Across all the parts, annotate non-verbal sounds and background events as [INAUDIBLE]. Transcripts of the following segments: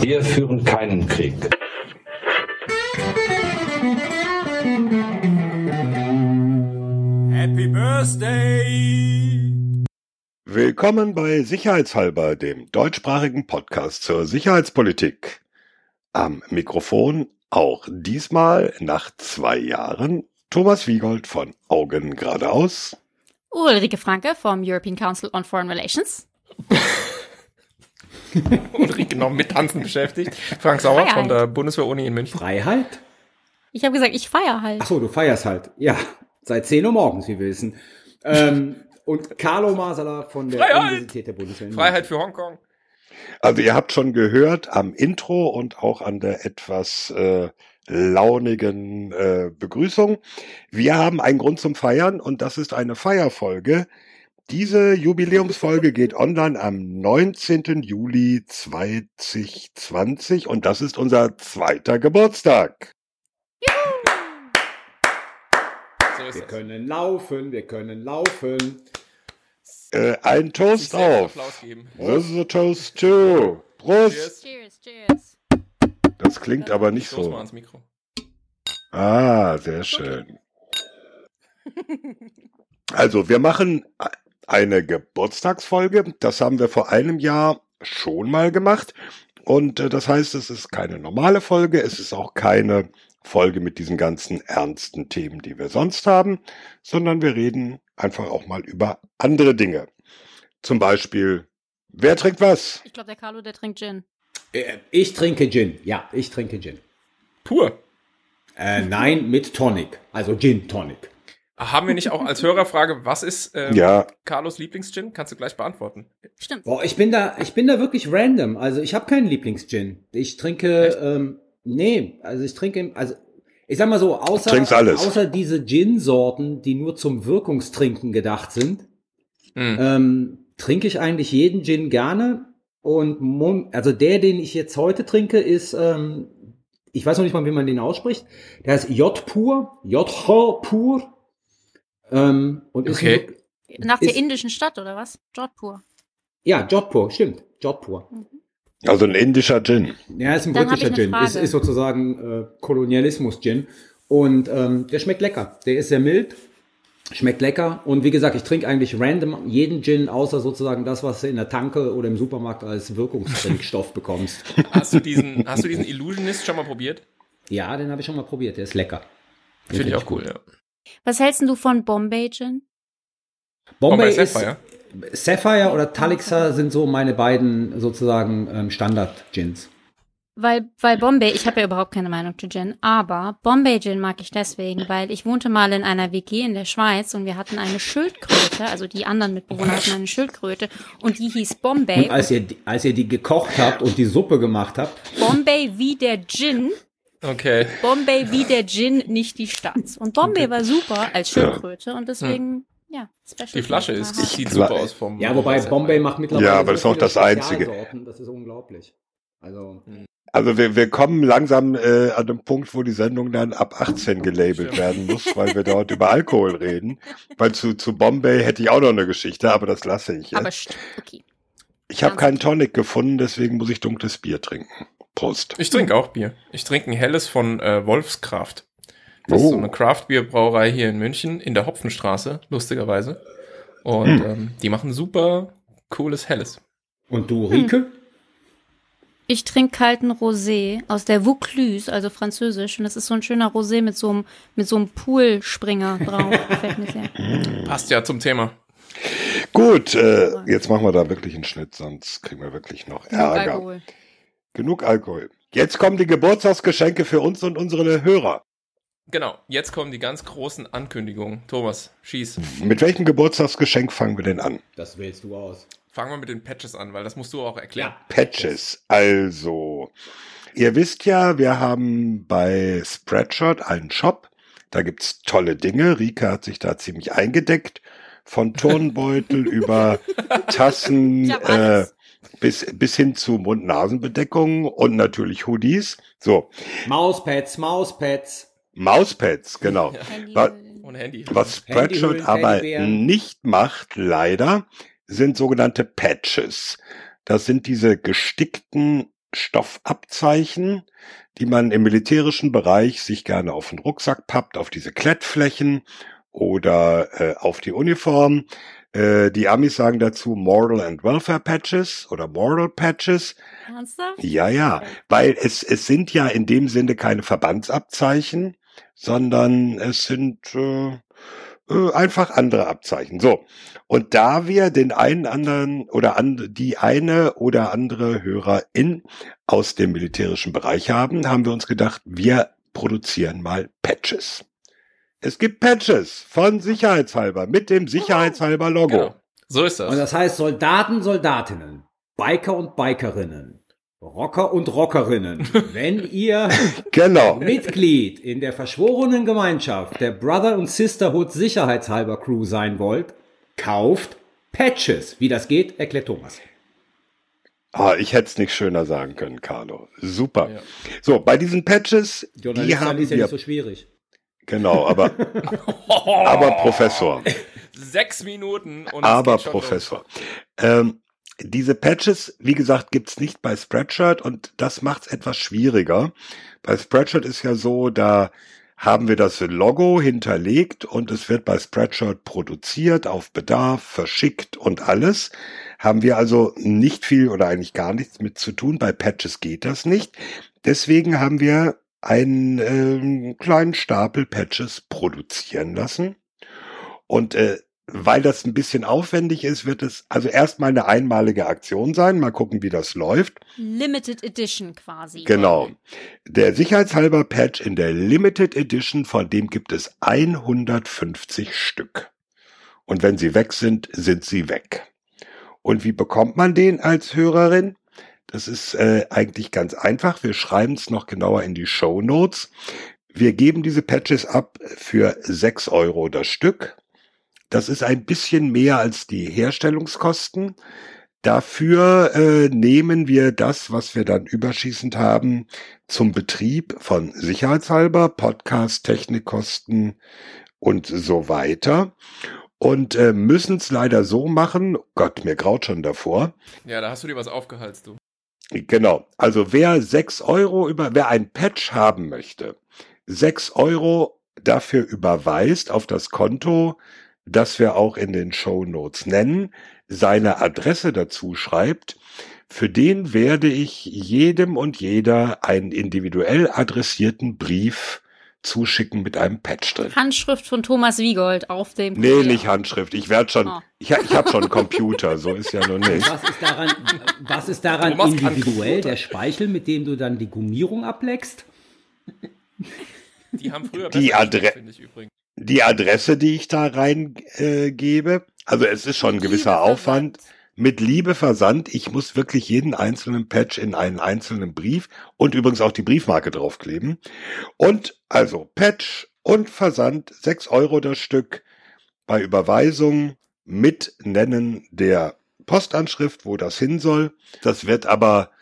Wir führen keinen Krieg. Happy Birthday! Willkommen bei Sicherheitshalber, dem deutschsprachigen Podcast zur Sicherheitspolitik. Am Mikrofon auch diesmal nach zwei Jahren Thomas Wiegold von Augen geradeaus. Ulrike Franke vom European Council on Foreign Relations. [LAUGHS] [LAUGHS] Ulrike noch mit Tanzen beschäftigt. Frank Sauer Freiheit. von der Bundeswehr-Uni in München. Freiheit? Ich habe gesagt, ich feiere halt. Ach so, du feierst halt. Ja, seit 10 Uhr morgens, wie wir wissen. Ähm, und Carlo Masala von der Freiheit! Universität der Bundeswehr. Freiheit für Hongkong. Also ihr habt schon gehört am Intro und auch an der etwas äh, launigen äh, Begrüßung. Wir haben einen Grund zum Feiern und das ist eine Feierfolge. Diese Jubiläumsfolge geht online am 19. Juli 2020 und das ist unser zweiter Geburtstag. So Wir es. können laufen, wir können laufen. Äh, ein Toast auf. This is a toast too. Prost. Cheers. Cheers, cheers. Das klingt aber nicht Stoß mal so. ans Mikro. Ah, sehr schön. Also, wir machen eine Geburtstagsfolge. Das haben wir vor einem Jahr schon mal gemacht. Und äh, das heißt, es ist keine normale Folge. Es ist auch keine Folge mit diesen ganzen ernsten Themen, die wir sonst haben, sondern wir reden einfach auch mal über andere Dinge. Zum Beispiel, wer trinkt was? Ich glaube, der Carlo, der trinkt Gin. Äh, Ich trinke Gin. Ja, ich trinke Gin. Pur. Äh, nein, mit Tonic. Also Gin Tonic. Haben wir nicht auch als Hörerfrage, was ist ähm, Ja, Carlos Lieblingsgin? Kannst du gleich beantworten. Stimmt. Boah, ich bin da, ich bin da wirklich random. Also ich habe keinen Lieblingsgin. Ich trinke, Echt? ähm, nee, also ich trinke, also ich sag mal so, außer, außer diese Gin-Sorten, die nur zum Wirkungstrinken gedacht sind, Hm. ähm, trinke ich eigentlich jeden Gin gerne. Und also der, den ich jetzt heute trinke, ist, ähm, ich weiß noch nicht mal, wie man den ausspricht. Der heißt J pur, J pur. Ähm, und ist Okay. ein, Nach der ist- indischen Stadt, oder was? Jodhpur. ja Jodhpur, stimmt, Jodhpur. also ein indischer Gin. Ja, ist ein Dann britischer Gin. Ist, Frage. ist sozusagen äh, Kolonialismus-Gin. Und ähm, der schmeckt lecker. Der ist sehr mild, schmeckt lecker. Und wie gesagt, ich trinke eigentlich random jeden Gin, außer sozusagen das, was du in der Tanke oder im Supermarkt als Wirkungstrinkstoff bekommst. [LAUGHS] Hast du diesen, hast du diesen Illusionist schon mal probiert? Ja, den habe ich schon mal probiert. Der ist lecker. Finde ich auch cool, ja. Was hältst du von Bombay Gin? Bombay, Bombay ist Sapphire. Sapphire oder Talixa sind so meine beiden sozusagen ähm, Standard-Gins. Weil, weil Bombay, ich habe ja überhaupt keine Meinung zu Gin, aber Bombay Gin mag ich deswegen, weil ich wohnte mal in einer WG in der Schweiz und wir hatten eine Schildkröte, also die anderen Mitbewohner hatten eine Schildkröte und die hieß Bombay. Und als ihr, als ihr die gekocht habt und die Suppe gemacht habt, Bombay wie der Gin, Okay. Bombay wie der Gin, nicht die Stadt. Und Bombay war super als Schildkröte und deswegen, ja, Special. Die Flasche ist, sieht super aus vom. Ja, wobei Bombay macht mittlerweile. Ja, aber das ist so auch viele das Einzige. Das ist unglaublich. Also, Also wir, wir kommen langsam äh, an dem Punkt, wo die Sendung dann ab 18 gelabelt werden muss, weil wir dort über Alkohol reden. Weil zu, zu Bombay hätte ich auch noch eine Geschichte, aber das lasse ich Aber jetzt. st- okay. Ich habe keinen Tonic gefunden, deswegen muss ich dunkles Bier trinken. Prost. Ich trinke auch Bier. Ich trinke ein helles von äh, Wolfskraft. Das ist Oh. so eine Craft-Bier-Brauerei hier in München, in der Hopfenstraße, lustigerweise. Und Hm. ähm, die machen super cooles Helles. und du, Rike? Ich trinke kalten Rosé aus der Vaucluse, also französisch. Und das ist so ein schöner Rosé mit so einem, mit so einem Poolspringer drauf. [LAUGHS] Gefällt mir sehr. Passt ja zum Thema. Gut, äh, jetzt machen wir da wirklich einen Schnitt, sonst kriegen wir wirklich noch Ärger. Genug Alkohol. Jetzt kommen die Geburtstagsgeschenke für uns und unsere Hörer. Genau, jetzt kommen die ganz großen Ankündigungen. Thomas, schieß. Mit welchem Geburtstagsgeschenk fangen wir denn an? Das wählst du aus. Fangen wir mit den Patches an, weil das musst du auch erklären. Patches. Also, ihr wisst ja, wir haben bei Spreadshirt einen Shop. Da gibt's tolle Dinge. Rika hat sich da ziemlich eingedeckt. Von Turnbeutel [LAUGHS] über Tassen Ich hab äh. Bis, bis hin zu Mund-Nasen-Bedeckungen und natürlich Hoodies. So, Mauspads, Mauspads. Mauspads, genau. Handy. Was Spreadshirt aber nicht macht, leider, sind sogenannte Patches. Das sind diese gestickten Stoffabzeichen, die man im militärischen Bereich sich gerne auf den Rucksack pappt, auf diese Klettflächen oder äh, auf die Uniform. Äh, die Amis sagen dazu Moral and Welfare Patches oder Moral Patches. Ernsthaft? Ja, ja, weil es, es sind ja in dem Sinne keine Verbandsabzeichen, sondern es sind äh, äh, einfach andere Abzeichen. So. Und da wir den einen anderen oder an, die eine oder andere Hörerin aus dem militärischen Bereich haben, haben wir uns gedacht, wir produzieren mal Patches. Es gibt Patches von Sicherheitshalber mit dem Sicherheitshalber Logo. Genau. So ist das. Und das heißt Soldaten, Soldatinnen, Biker und Bikerinnen, Rocker und Rockerinnen. [LAUGHS] Wenn ihr [LAUGHS] Genau. Mitglied in der verschworenen Gemeinschaft der Brother und Sisterhood Sicherheitshalber Crew sein wollt, kauft Patches. Wie das geht, erklärt Thomas. Ah, ich hätte es nicht schöner sagen können, Carlo. Super. Ja. So, bei diesen Patches, die haben ist ja wir, nicht so schwierig. Genau, aber, [LAUGHS] aber Professor. Sechs Minuten und Aber Professor. Ähm, diese Patches, wie gesagt, gibt's nicht bei Spreadshirt und das macht's etwas schwieriger. Bei Spreadshirt ist ja so, da haben wir das Logo hinterlegt und es wird bei Spreadshirt produziert, auf Bedarf, verschickt und alles. Haben wir also nicht viel oder eigentlich gar nichts mit zu tun. Bei Patches geht das nicht. Deswegen haben wir einen ähm, kleinen Stapel Patches produzieren lassen. Und äh, weil das ein bisschen aufwendig ist, wird es also erstmal eine einmalige Aktion sein. Mal gucken, wie das läuft. Limited Edition quasi. Genau. Der sicherheitshalber Patch in der Limited Edition, von dem gibt es 150 Stück. Und wenn sie weg sind, sind sie weg. Und wie bekommt man den als Hörerin? Das ist äh, eigentlich ganz einfach. Wir schreiben es noch genauer in die Show Notes. Wir geben diese Patches ab für 6 Euro das Stück. Das ist ein bisschen mehr als die Herstellungskosten. Dafür äh, nehmen wir das, was wir dann überschießend haben, zum Betrieb von Sicherheitshalber, Podcast, Technikkosten und so weiter. Und äh, müssen es leider so machen, Gott, mir graut schon davor, Ja, da hast du dir was aufgehalst, du. Genau. Also wer sechs Euro über, wer ein Patch haben möchte, sechs Euro dafür überweist auf das Konto, das wir auch in den Show Notes nennen, seine Adresse dazu schreibt, für den werde ich jedem und jeder einen individuell adressierten Brief zuschicken mit einem Patch drin. Handschrift von Thomas Wiegold auf dem Nee, Kurier. nicht Handschrift. Ich werde schon, Oh. ich, ich habe schon einen Computer, so ist ja nur nicht. Was ist daran, was ist daran Thomas individuell? Computer. Der Speichel, mit dem du dann die Gummierung ableckst? Die haben früher Die Adre- ich übrigens. die Adresse, die ich da reingebe, äh, also es ist schon ein gewisser Aufwand. versandt. Mit Liebe versandt. Ich muss wirklich jeden einzelnen Patch in einen einzelnen Brief und übrigens auch die Briefmarke draufkleben. Und also Patch und Versand, sechs Euro das Stück bei Überweisung mit Nennen der Postanschrift, wo das hin soll. Das wird aber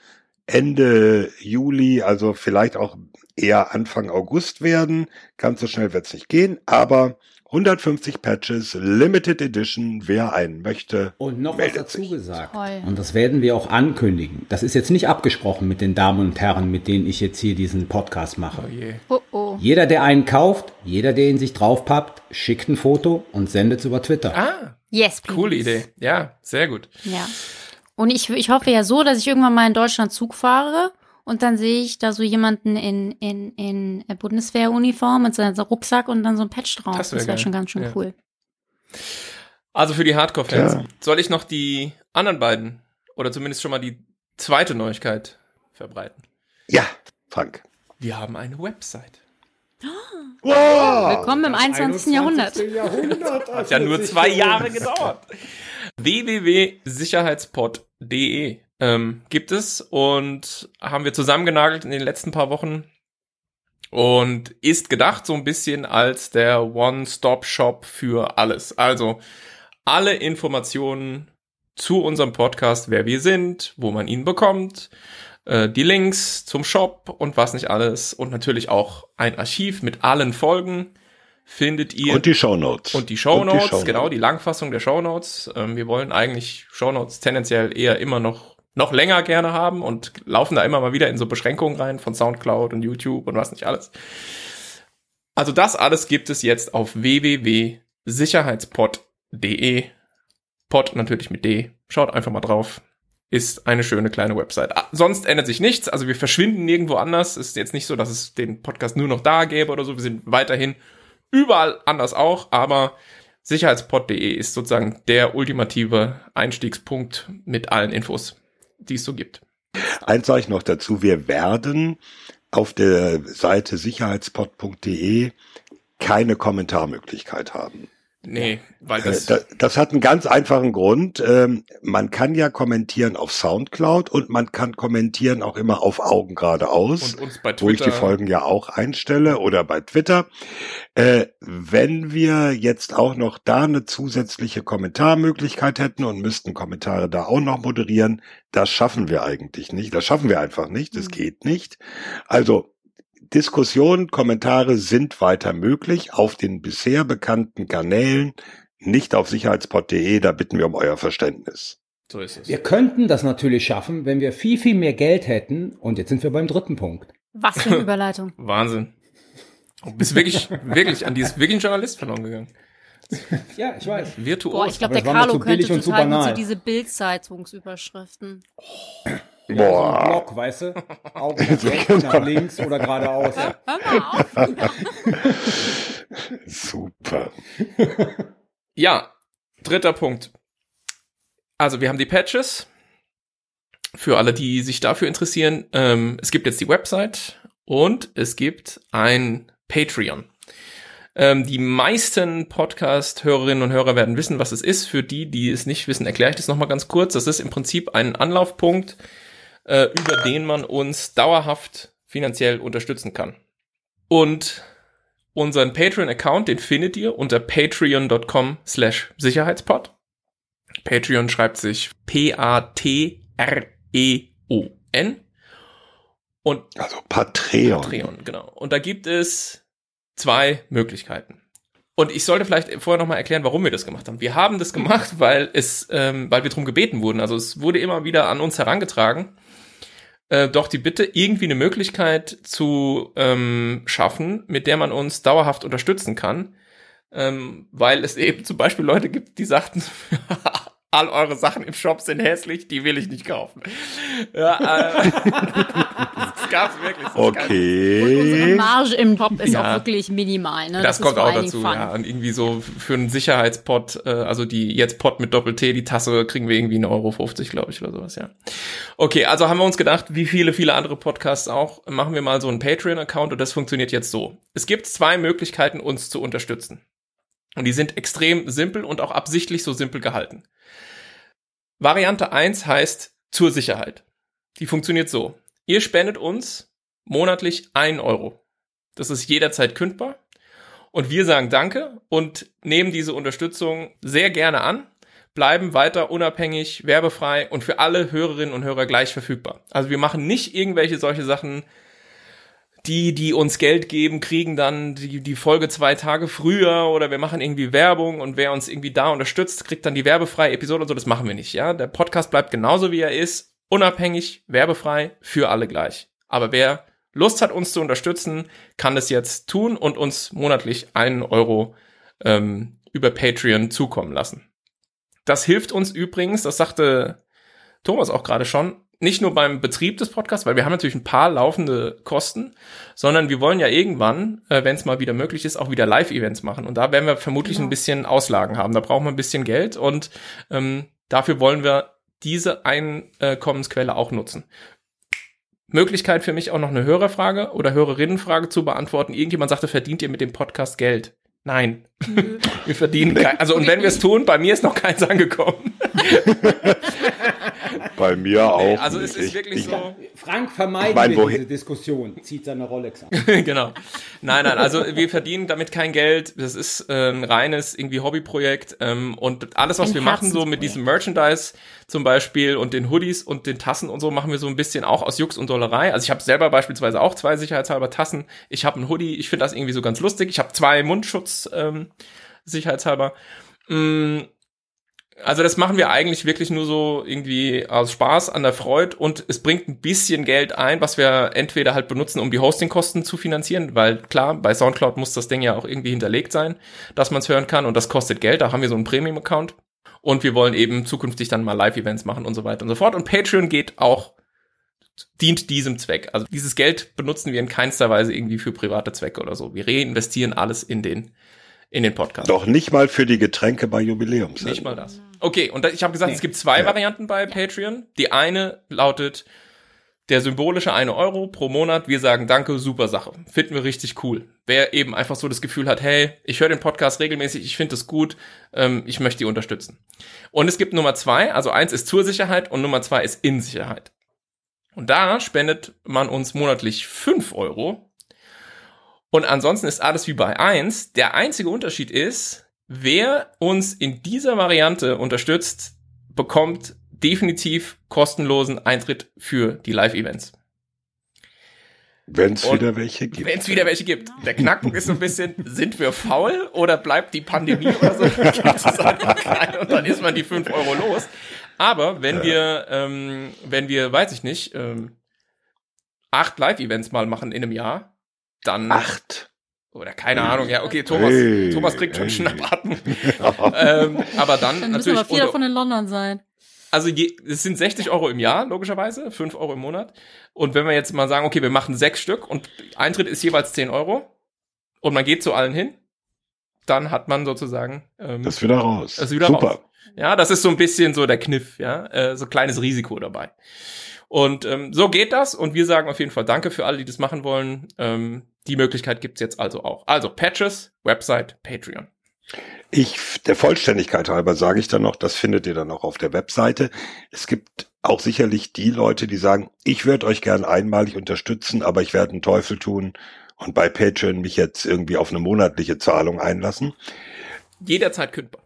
Ende Juli, also vielleicht auch eher Anfang August werden. Ganz so schnell wird es nicht gehen, aber 150 Patches, Limited Edition, wer einen möchte. Und noch was dazu sich. gesagt. Toll. Und das werden wir auch ankündigen. Das ist jetzt nicht abgesprochen mit den Damen und Herren, mit denen ich jetzt hier diesen Podcast mache. Oh je. Oh oh. Jeder, der einen kauft, jeder, der ihn sich draufpappt, schickt ein Foto und sendet es über Twitter. Ah, Yes, please. coole Idee. Ja, sehr gut. Ja. Und ich, ich hoffe ja so, dass ich irgendwann mal in Deutschland Zug fahre und dann sehe ich da so jemanden in, in, in Bundeswehruniform mit seinem Rucksack und dann so ein Patch drauf. Das wär wäre geil. schon ganz schön Ja. cool. Also für die Hardcore-Fans. Ja. Soll ich noch die anderen beiden oder zumindest schon mal die zweite Neuigkeit verbreiten? Ja, Frank. Wir haben eine Website. Wow, Willkommen im 21. Jahrhundert. Hat ja nur zwei Jahre gedauert. [LAUGHS] www.sicherheitspod.de ähm, gibt es und haben wir zusammengenagelt in den letzten paar Wochen und ist gedacht so ein bisschen als der One-Stop-Shop für alles. Also alle Informationen zu unserem Podcast, wer wir sind, wo man ihn bekommt, äh, die Links zum Shop und was nicht alles und natürlich auch ein Archiv mit allen Folgen findet ihr Und die Shownotes. und die Shownotes, Shownotes. genau, die Langfassung der Shownotes. Ähm, wir wollen eigentlich Shownotes tendenziell eher immer noch noch länger gerne haben und laufen da immer mal wieder in so Beschränkungen rein von Soundcloud und YouTube und was nicht alles. Also das alles gibt es jetzt auf www.sicherheitspod.de. Pod natürlich mit D. Schaut einfach mal drauf. Ist eine schöne kleine Website. Ah, sonst ändert sich nichts. Also wir verschwinden nirgendwo anders. Ist jetzt nicht so, dass es den Podcast nur noch da gäbe oder so. Wir sind weiterhin überall anders auch. Aber sicherheitspod.de ist sozusagen der ultimative Einstiegspunkt mit allen Infos, die es so gibt. Eins sage ich noch dazu. Wir werden auf der Seite sicherheitspod.de keine Kommentarmöglichkeit haben. Nee, weil Äh, das, Das, das hat einen ganz einfachen Grund. Ähm, Man kann ja kommentieren auf Soundcloud und man kann kommentieren auch immer auf Augen geradeaus, und uns bei wo ich Twitter. die Folgen ja auch einstelle oder bei Twitter. Äh, Wenn wir jetzt auch noch da eine zusätzliche Kommentarmöglichkeit hätten und müssten Kommentare da auch noch moderieren, das schaffen wir eigentlich nicht. Das schaffen wir einfach nicht. Das Mhm. geht nicht. Also Diskussionen, Kommentare sind weiter möglich auf den bisher bekannten Kanälen, nicht auf sicherheitspod.de, da bitten wir um euer Verständnis. so ist es. Wir könnten das natürlich schaffen, wenn wir viel, viel mehr Geld hätten. Und jetzt sind wir beim dritten Punkt. Was für eine Überleitung. [LAUGHS] Wahnsinn. Du bist wirklich, wirklich an die ist wirklich ein Journalist verloren gegangen. Ja, ich weiß. Virtuos. Boah, ich glaube, der Carlo könnte total so diese Bild-Zeitungsüberschriften. So ein Boah, Block, weißt du? [LAUGHS] Augen nach rechts, nach links oder geradeaus. Hör mal auf. [LAUGHS] super. Ja, dritter Punkt. Also wir haben die Patches. Für alle, die sich dafür interessieren, ähm, es gibt jetzt die Website und es gibt ein Patreon. Ähm, die meisten Podcast-Hörerinnen und Hörer werden wissen, was es ist. Für die, die es nicht wissen, erkläre ich das nochmal ganz kurz. Das ist im Prinzip ein Anlaufpunkt, äh, über den man uns dauerhaft finanziell unterstützen kann. Und unseren Patreon-Account, den findet ihr unter patreon.com slash Sicherheitspod. Patreon schreibt sich P-A-T-R-E-O-N. Und Also Patreon. Patreon, genau. Und da gibt es zwei Möglichkeiten. Und ich sollte vielleicht vorher nochmal erklären, warum wir das gemacht haben. Wir haben das gemacht, weil es, ähm, weil wir darum gebeten wurden. Also es wurde immer wieder an uns herangetragen, äh, doch die Bitte, irgendwie eine Möglichkeit zu ähm, schaffen, mit der man uns dauerhaft unterstützen kann. Ähm, weil es [LAUGHS] eben zum Beispiel Leute gibt, die sagten, [LAUGHS] all eure Sachen im Shop sind hässlich, die will ich nicht kaufen. Ja, äh, [LAUGHS] das gab's wirklich. Das gab's- Unsere Okay. Marge im Top ist Ja. auch wirklich minimal. Ne? Das, ist kommt auch dazu, Fun. ja. Und irgendwie so für einen Sicherheitspot, äh, also die jetzt Pot mit Doppel-T, die Tasse, kriegen wir irgendwie 1,50 Euro, 50, glaube ich, oder sowas, ja. Okay, also haben wir uns gedacht, wie viele, viele andere Podcasts auch, machen wir mal so einen Patreon-Account und das funktioniert jetzt so. Es gibt zwei Möglichkeiten, uns zu unterstützen. Und die sind extrem simpel und auch absichtlich so simpel gehalten. Variante 1 heißt zur Sicherheit. Die funktioniert so. Ihr spendet uns monatlich 1 Euro. Das ist jederzeit kündbar. Und wir sagen Danke und nehmen diese Unterstützung sehr gerne an, bleiben weiter unabhängig, werbefrei und für alle Hörerinnen und Hörer gleich verfügbar. Also wir machen nicht irgendwelche solche Sachen, die, die uns Geld geben, kriegen dann die, die Folge zwei Tage früher oder wir machen irgendwie Werbung und wer uns irgendwie da unterstützt, kriegt dann die werbefreie Episode und so. Das machen wir nicht, ja. Der Podcast bleibt genauso wie er ist, unabhängig, werbefrei, für alle gleich. Aber wer Lust hat, uns zu unterstützen, kann das jetzt tun und uns monatlich einen Euro ähm, über Patreon zukommen lassen. Das hilft uns übrigens, das sagte Thomas auch gerade schon, nicht nur beim Betrieb des Podcasts, weil wir haben natürlich ein paar laufende Kosten, sondern wir wollen ja irgendwann, äh, wenn es mal wieder möglich ist, auch wieder Live-Events machen. Und da werden wir vermutlich Genau. ein bisschen Auslagen haben. Da brauchen wir ein bisschen Geld und ähm, dafür wollen wir diese Einkommensquelle auch nutzen. Möglichkeit für mich auch noch eine Hörerfrage oder Hörerinnenfrage zu beantworten. Irgendjemand sagte, verdient ihr mit dem Podcast Geld? Nein, [LAUGHS] wir verdienen kein, also und wenn wir es tun, bei mir ist noch keins angekommen. [LAUGHS] Bei mir auch. Nee, also es nicht. ist wirklich ich, so. Frank vermeiden Ich mein, diese Diskussion, zieht seine Rolex an. [LAUGHS] genau. Nein, nein, also wir verdienen damit kein Geld. Das ist äh, ein reines irgendwie Hobbyprojekt. Ähm, und alles, was Ein wir machen, so mit diesem Merchandise zum Beispiel und den Hoodies und den Tassen und so, machen wir so ein bisschen auch aus Jux und Dollerei. Also ich habe selber beispielsweise auch zwei sicherheitshalber Tassen. Ich habe einen Hoodie, ich finde das irgendwie so ganz lustig. Ich habe zwei Mundschutz ähm, sicherheitshalber. Mm, Also das machen wir eigentlich wirklich nur so irgendwie aus Spaß an der Freude und es bringt ein bisschen Geld ein, was wir entweder halt benutzen, um die Hostingkosten zu finanzieren, weil klar, bei Soundcloud muss das Ding ja auch irgendwie hinterlegt sein, dass man es hören kann und das kostet Geld, da haben wir so einen Premium-Account und wir wollen eben zukünftig dann mal Live-Events machen und so weiter und so fort und Patreon geht auch dient diesem Zweck. Also dieses Geld benutzen wir in keinster Weise irgendwie für private Zwecke oder so. Wir reinvestieren alles in den in den Podcast. Doch nicht mal für die Getränke bei Jubiläums. Nicht mal das. Okay, und da, ich habe gesagt, nee. es gibt zwei ja. Varianten bei Patreon. Die eine lautet der symbolische eine Euro pro Monat. Wir sagen Danke, super Sache. Finden wir richtig cool. Wer eben einfach so das Gefühl hat, hey, ich höre den Podcast regelmäßig, ich finde es gut, ähm, ich möchte die unterstützen. Und es gibt Nummer zwei, also eins ist zur Sicherheit und Nummer zwei ist in Sicherheit. Und da spendet man uns monatlich fünf Euro. Und ansonsten ist alles wie bei eins. Der einzige Unterschied ist, Wer uns in dieser Variante unterstützt, bekommt definitiv kostenlosen Eintritt für die Live-Events. Wenn es wieder welche gibt. Wenn es wieder welche gibt. Der Knackpunkt ist so ein bisschen, [LAUGHS] sind wir faul oder bleibt die Pandemie oder so? [LAUGHS] und dann ist man die 5 Euro los. Aber wenn wir, ähm, wenn wir, weiß ich nicht, ähm, acht Live-Events mal machen in einem Jahr, dann. Acht. Oder keine hey. Ahnung, ja, okay, Thomas, hey, Thomas kriegt schon hey. Schnappatmen. [LAUGHS] ähm, aber dann, dann natürlich. aber vier davon in London sein. Also je, es sind 60 Euro im Jahr, logischerweise, 5 Euro im Monat. Und wenn wir jetzt mal sagen, okay, wir machen sechs Stück und Eintritt ist jeweils 10 Euro und man geht zu allen hin, dann hat man sozusagen ähm, das wieder raus. Das wieder Super. Raus. Ja, das ist so ein bisschen so der Kniff, ja, äh, so kleines Risiko dabei. Und ähm, so geht das und wir sagen auf jeden Fall Danke für alle, die das machen wollen. Ähm, die Möglichkeit gibt's jetzt also auch. Also Patches, Website, Patreon. Ich, der Vollständigkeit halber sage ich dann noch, das findet ihr dann auch auf der Webseite. Es gibt auch sicherlich die Leute, die sagen, ich würde euch gern einmalig unterstützen, aber ich werde einen Teufel tun und bei Patreon mich jetzt irgendwie auf eine monatliche Zahlung einlassen. Jederzeit kündbar.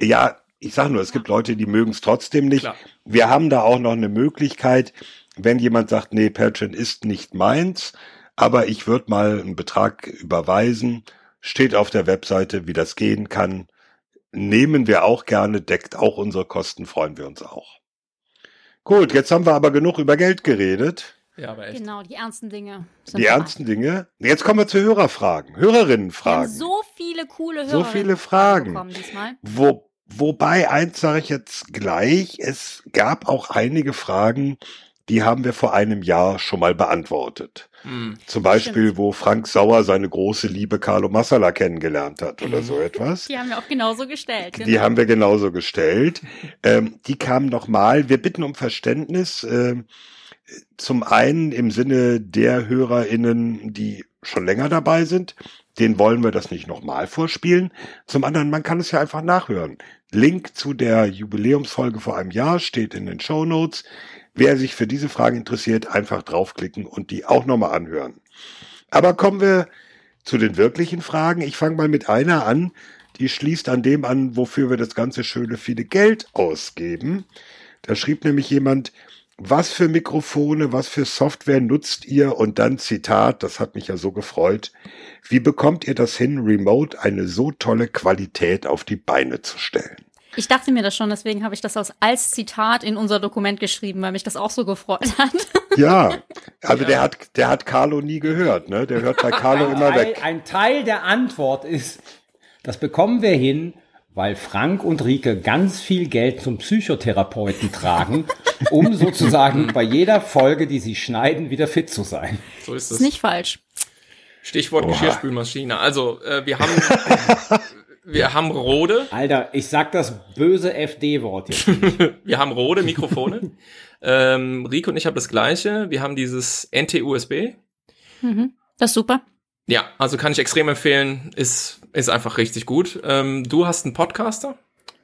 Ja, ich sage nur, es gibt Leute, die mögen es trotzdem nicht. Klar. Wir haben da auch noch eine Möglichkeit, wenn jemand sagt, nee, Patreon ist nicht meins, aber ich würde mal einen Betrag überweisen, steht auf der Webseite, wie das gehen kann. Nehmen wir auch gerne, deckt auch unsere Kosten, freuen wir uns auch. Gut, jetzt haben wir aber genug über Geld geredet. Ja, aber echt. Genau, die ernsten Dinge. Die ernsten Dinge. Jetzt kommen wir zu Hörerfragen, Hörerinnenfragen. so viele coole Hörer. So viele Fragen. Wo, wobei, eins sage ich jetzt gleich, es gab auch einige Fragen, die haben wir vor einem Jahr schon mal beantwortet. Mhm. Zum Beispiel, Stimmt. wo Frank Sauer seine große Liebe Carlo Massala kennengelernt hat oder so etwas. Die haben wir auch genauso gestellt. Genau. Die haben wir genauso gestellt. ähm, die kamen nochmal. Wir bitten um Verständnis. Ähm, zum einen im Sinne der HörerInnen, die schon länger dabei sind. Den wollen wir das nicht nochmal vorspielen. Zum anderen, man kann es ja einfach nachhören. Link zu der Jubiläumsfolge vor einem Jahr steht in den Show Notes. Wer sich für diese Fragen interessiert, einfach draufklicken und die auch nochmal anhören. Aber kommen wir zu den wirklichen Fragen. Ich fange mal mit einer an, die schließt an dem an, wofür wir das ganze schöne viele Geld ausgeben. Da schrieb nämlich jemand, was für Mikrofone, was für Software nutzt ihr? Und dann Zitat, das hat mich ja so gefreut. Wie bekommt ihr das hin, remote eine so tolle Qualität auf die Beine zu stellen? Ich dachte mir das schon, deswegen habe ich das als Zitat in unser Dokument geschrieben, weil mich das auch so gefreut hat. Ja, [LAUGHS] also ja. der hat, der hat Carlo nie gehört, ne? Der hört bei Carlo ein immer Teil, weg. Ein Teil der Antwort ist, das bekommen wir hin, weil Frank und Rike ganz viel Geld zum Psychotherapeuten tragen, um [LAUGHS] sozusagen bei jeder Folge, die sie schneiden, wieder fit zu sein. So ist es. Ist nicht falsch. Stichwort Oha. Geschirrspülmaschine. Also, äh, wir haben [LAUGHS] wir haben Rode. Alter, ich sag das böse FD-Wort jetzt. [LAUGHS] wir haben Rode Mikrofone. [LAUGHS] ähm, Rico und ich haben das gleiche. Wir haben dieses NT-USB. Mhm, das ist super. Ja, also kann ich extrem empfehlen. Ist, ist einfach richtig gut. Ähm, du hast einen Podcaster,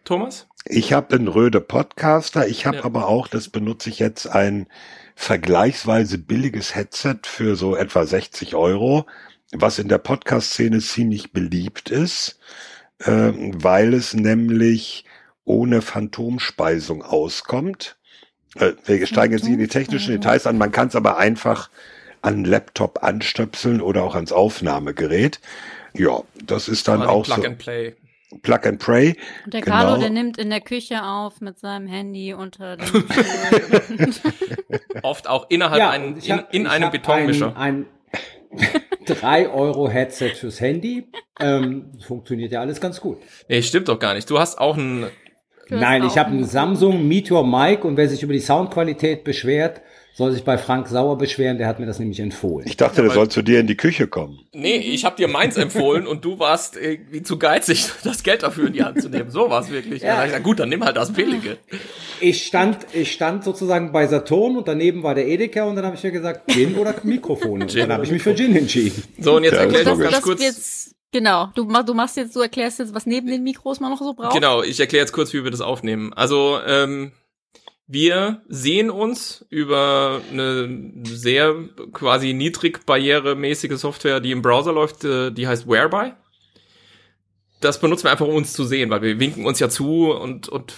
Thomas? Ich habe einen Röde Podcaster. Ich habe ja. aber auch, das benutze ich jetzt, ein vergleichsweise billiges Headset für so etwa 60 Euro, was in der Podcast-Szene ziemlich beliebt ist äh, weil es nämlich ohne Phantomspeisung auskommt. Äh, wir steigen jetzt nicht in die technischen Details an, man kann es aber einfach an Laptop anstöpseln oder auch ans Aufnahmegerät. Ja, das ist dann auch Plug so. And Play. Plug and Pray. Und der Genau. Carlo, der nimmt in der Küche auf mit seinem Handy unter dem. [LAUGHS] Oft auch innerhalb Ja, ein, und ich in, hab- in einem Betonmischer. Ein, ein [LAUGHS] 3 Euro Headset fürs Handy. Ähm, funktioniert ja alles ganz gut. Nee, stimmt doch gar nicht. Du hast auch ein, Nein, auch ich habe einen Samsung Meteor Mic und wer sich über die Soundqualität beschwert, soll sich bei Frank Sauer beschweren, der hat mir das nämlich empfohlen. Ich dachte, der soll zu dir in die Küche kommen. nee, ich habe dir meins empfohlen und du warst irgendwie zu geizig, das Geld dafür in die Hand zu nehmen. So war es wirklich. Ja. Hab ich gesagt, gut, dann nimm halt das Billige. Ich stand, ich stand sozusagen bei Saturn und daneben war der Edeka und dann habe ich mir gesagt, Gin oder Mikrofon. Gin dann habe ich mich für Gin entschieden. So, und jetzt Ja, erklär das ich logisch. ganz das kurz. jetzt, genau, du, mach- du machst jetzt, du erklärst jetzt, was neben den Mikros man noch so braucht. Genau, ich erkläre jetzt kurz, wie wir das aufnehmen. Also, ähm, wir sehen uns über eine sehr quasi niedrig barrieremäßige Software, die im Browser läuft, äh, die heißt Whereby. Das benutzen wir einfach, um uns zu sehen, weil wir winken uns ja zu und, und